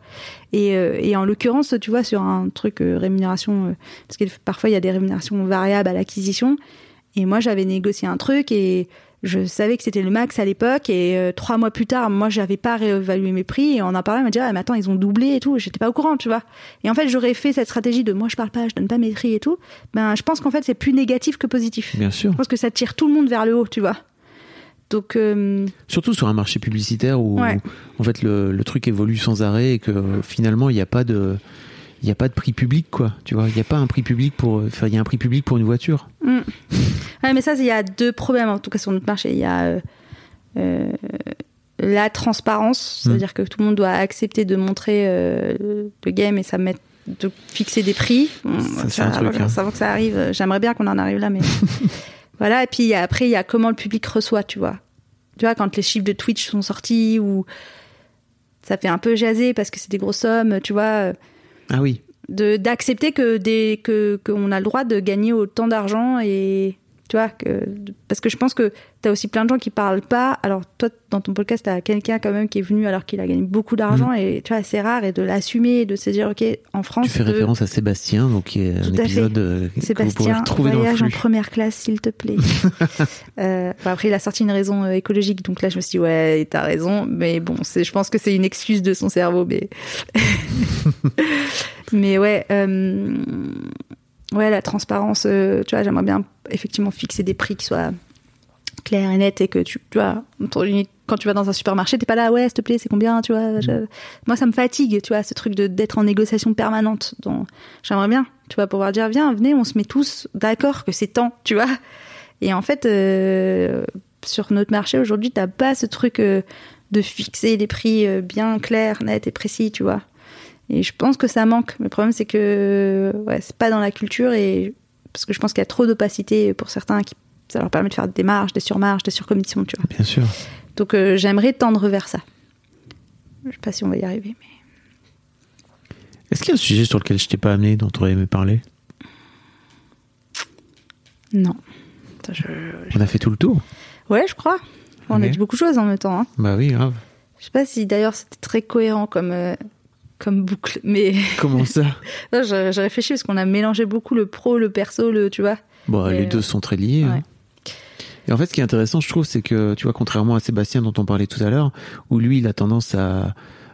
Et, euh, et en l'occurrence, tu vois, sur un truc euh, rémunération, euh, parce que parfois il y a des rémunérations variables à l'acquisition. Et moi, j'avais négocié un truc et je savais que c'était le max à l'époque. Et euh, trois mois plus tard, moi, j'avais pas réévalué mes prix. Et on en parlait, on m'a dit, ah, mais attends, ils ont doublé et tout. J'étais pas au courant, tu vois. Et en fait, j'aurais fait cette stratégie de moi, je parle pas, je donne pas mes prix et tout. Ben, je pense qu'en fait, c'est plus négatif que positif. bien sûr. Je pense que ça tire tout le monde vers le haut, tu vois. Donc, euh, Surtout sur un marché publicitaire où Ouais. en fait le, le truc évolue sans arrêt et que finalement il n'y a pas de il y a pas de prix public quoi tu vois il n'y a pas un prix public pour enfin il y a un prix public pour une voiture mm. ouais, mais ça, il y a deux problèmes, en tout cas sur notre marché. Il y a euh, euh, la transparence, Mm. c'est-à-dire que tout le monde doit accepter de montrer euh, le game et ça met de fixer des prix. Bon, Ça, c'est un truc, hein. ça va que ça arrive. J'aimerais bien qu'on en arrive là, mais voilà. Et puis il y a- après, il y a comment le public reçoit, tu vois. Tu vois, quand les chiffres de Twitch sont sortis ou ça fait un peu jaser parce que c'est des grosses sommes, tu vois. Ah oui. De d'accepter que des que qu'on a le droit de gagner autant d'argent et tu vois que parce que je pense que tu as aussi plein de gens qui parlent pas alors toi dans ton podcast tu as quelqu'un quand même qui est venu alors qu'il a gagné beaucoup d'argent et tu vois c'est rare et de l'assumer et de se dire OK en France Mm. tu fais de- référence à Sébastien donc qui est un Tout épisode euh, que vous Sébastien, dans le voyage en première classe, s'il te plaît. euh, après, il a sorti une raison euh, écologique, donc là, je me suis dit, ouais, t'as raison, mais bon, c'est, je pense que c'est une excuse de son cerveau, mais. mais ouais, ouais, la transparence, tu vois, j'aimerais bien effectivement fixer des prix qui soient clairs et nets et que tu, tu vois, quand tu vas dans un supermarché, t'es pas là, ouais, s'il te plaît, c'est combien, tu vois. je- Moi, ça me fatigue, tu vois, ce truc de, d'être en négociation permanente. Donc, j'aimerais bien, tu vois, pouvoir dire, viens, venez, on se met tous d'accord que c'est temps, tu vois. Et en fait, euh, sur notre marché aujourd'hui, t'as pas ce truc euh, de fixer les prix euh, bien clairs, nets et précis, tu vois. Et je pense que ça manque. Le problème, c'est que ouais, c'est pas dans la culture et parce que je pense qu'il y a trop d'opacité pour certains qui ça leur permet de faire des marges, des surmarges, des surcommissions, tu vois. Bien sûr. Donc euh, j'aimerais tendre vers ça. Je sais pas si on va y arriver, mais Est-ce qu'il y a un sujet sur lequel je t'ai pas amené, dont tu aurais aimé parler? Non. Attends, je- On a fait tout le tour. Ouais, je crois. On a dit beaucoup de choses en même temps. hein. Bah oui, grave. Je sais pas si d'ailleurs c'était très cohérent comme, euh, comme boucle, mais Comment ça? Non, je, je réfléchis parce qu'on a mélangé beaucoup le pro, le perso, le, tu vois. Bon, Et, les euh, deux sont très liés. hein. Et en fait, ce qui est intéressant, je trouve, c'est que, tu vois, contrairement à Sébastien dont on parlait tout à l'heure, où lui, il a tendance à,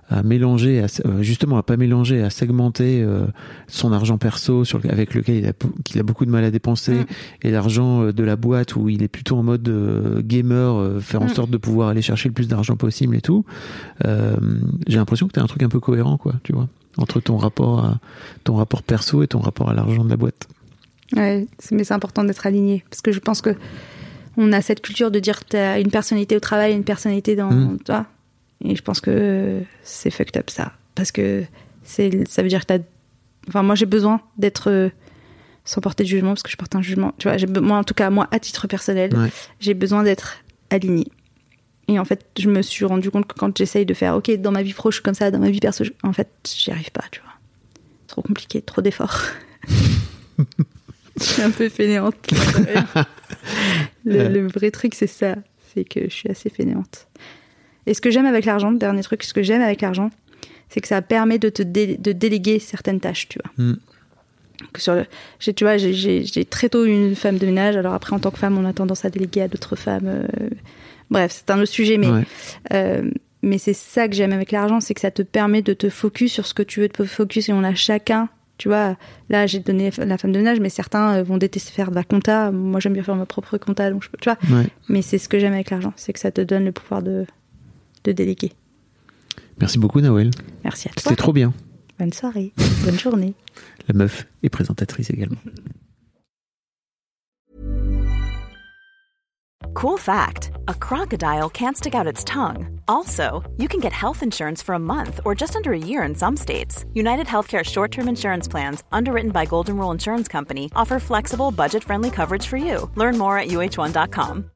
à mélanger, à, euh, justement, à pas mélanger, à segmenter euh, son argent perso sur avec lequel il a, a beaucoup de mal à dépenser, Mm. et l'argent euh, de la boîte où il est plutôt en mode euh, gamer, euh, faire en Mm. sorte de pouvoir aller chercher le plus d'argent possible et tout. Euh, J'ai l'impression que tu as un truc un peu cohérent, quoi, tu vois, entre ton rapport à ton rapport perso et ton rapport à l'argent de la boîte. Ouais, mais c'est important d'être aligné parce que je pense que on a cette culture de dire t'as une personnalité au travail, une personnalité dans, Mm. tu vois. Et je pense que c'est fucked up ça, parce que ça veut dire que t'as, enfin moi j'ai besoin d'être euh, sans porter de jugement parce que je porte un jugement, tu vois. Moi en tout cas moi à titre personnel, Ouais. j'ai besoin d'être aligné. Et en fait, je me suis rendu compte que quand j'essaye de faire, ok, dans ma vie pro, je suis comme ça, dans ma vie perso, je- en fait, j'y arrive pas, tu vois. Trop compliqué, trop d'efforts. je suis un peu fainéante. le, le vrai truc, c'est ça. C'est que je suis assez fainéante. Et ce que j'aime avec l'argent, dernier truc, ce que j'aime avec l'argent, c'est que ça permet de te dé- de déléguer certaines tâches, tu vois. Mm. Que sur le, tu vois, j'ai, très tôt eu une femme de ménage. Alors après, en tant que femme, on a tendance à déléguer à d'autres femmes. euh, Bref, c'est un autre sujet, mais Ouais. euh, mais c'est ça que j'aime avec l'argent, c'est que ça te permet de te focus sur ce que tu veux te focus et on a chacun. Tu vois, là j'ai donné la femme de ménage, mais certains euh, vont détester faire de la compta. Moi j'aime bien faire ma propre compta, donc je tu vois. Ouais. Mais c'est ce que j'aime avec l'argent, c'est que ça te donne le pouvoir de, de déléguer. Merci beaucoup, Nawel. Merci à toi. C'était trop bien. Bonne soirée, bonne journée. La meuf est présentatrice également. Cool fact a crocodile can't stick out its tongue. Also, you can get health insurance for a month or just under a year in some states. United Healthcare short term insurance plans, underwritten by Golden Rule Insurance Company, offer flexible, budget friendly coverage for you. Learn more at uh1.com.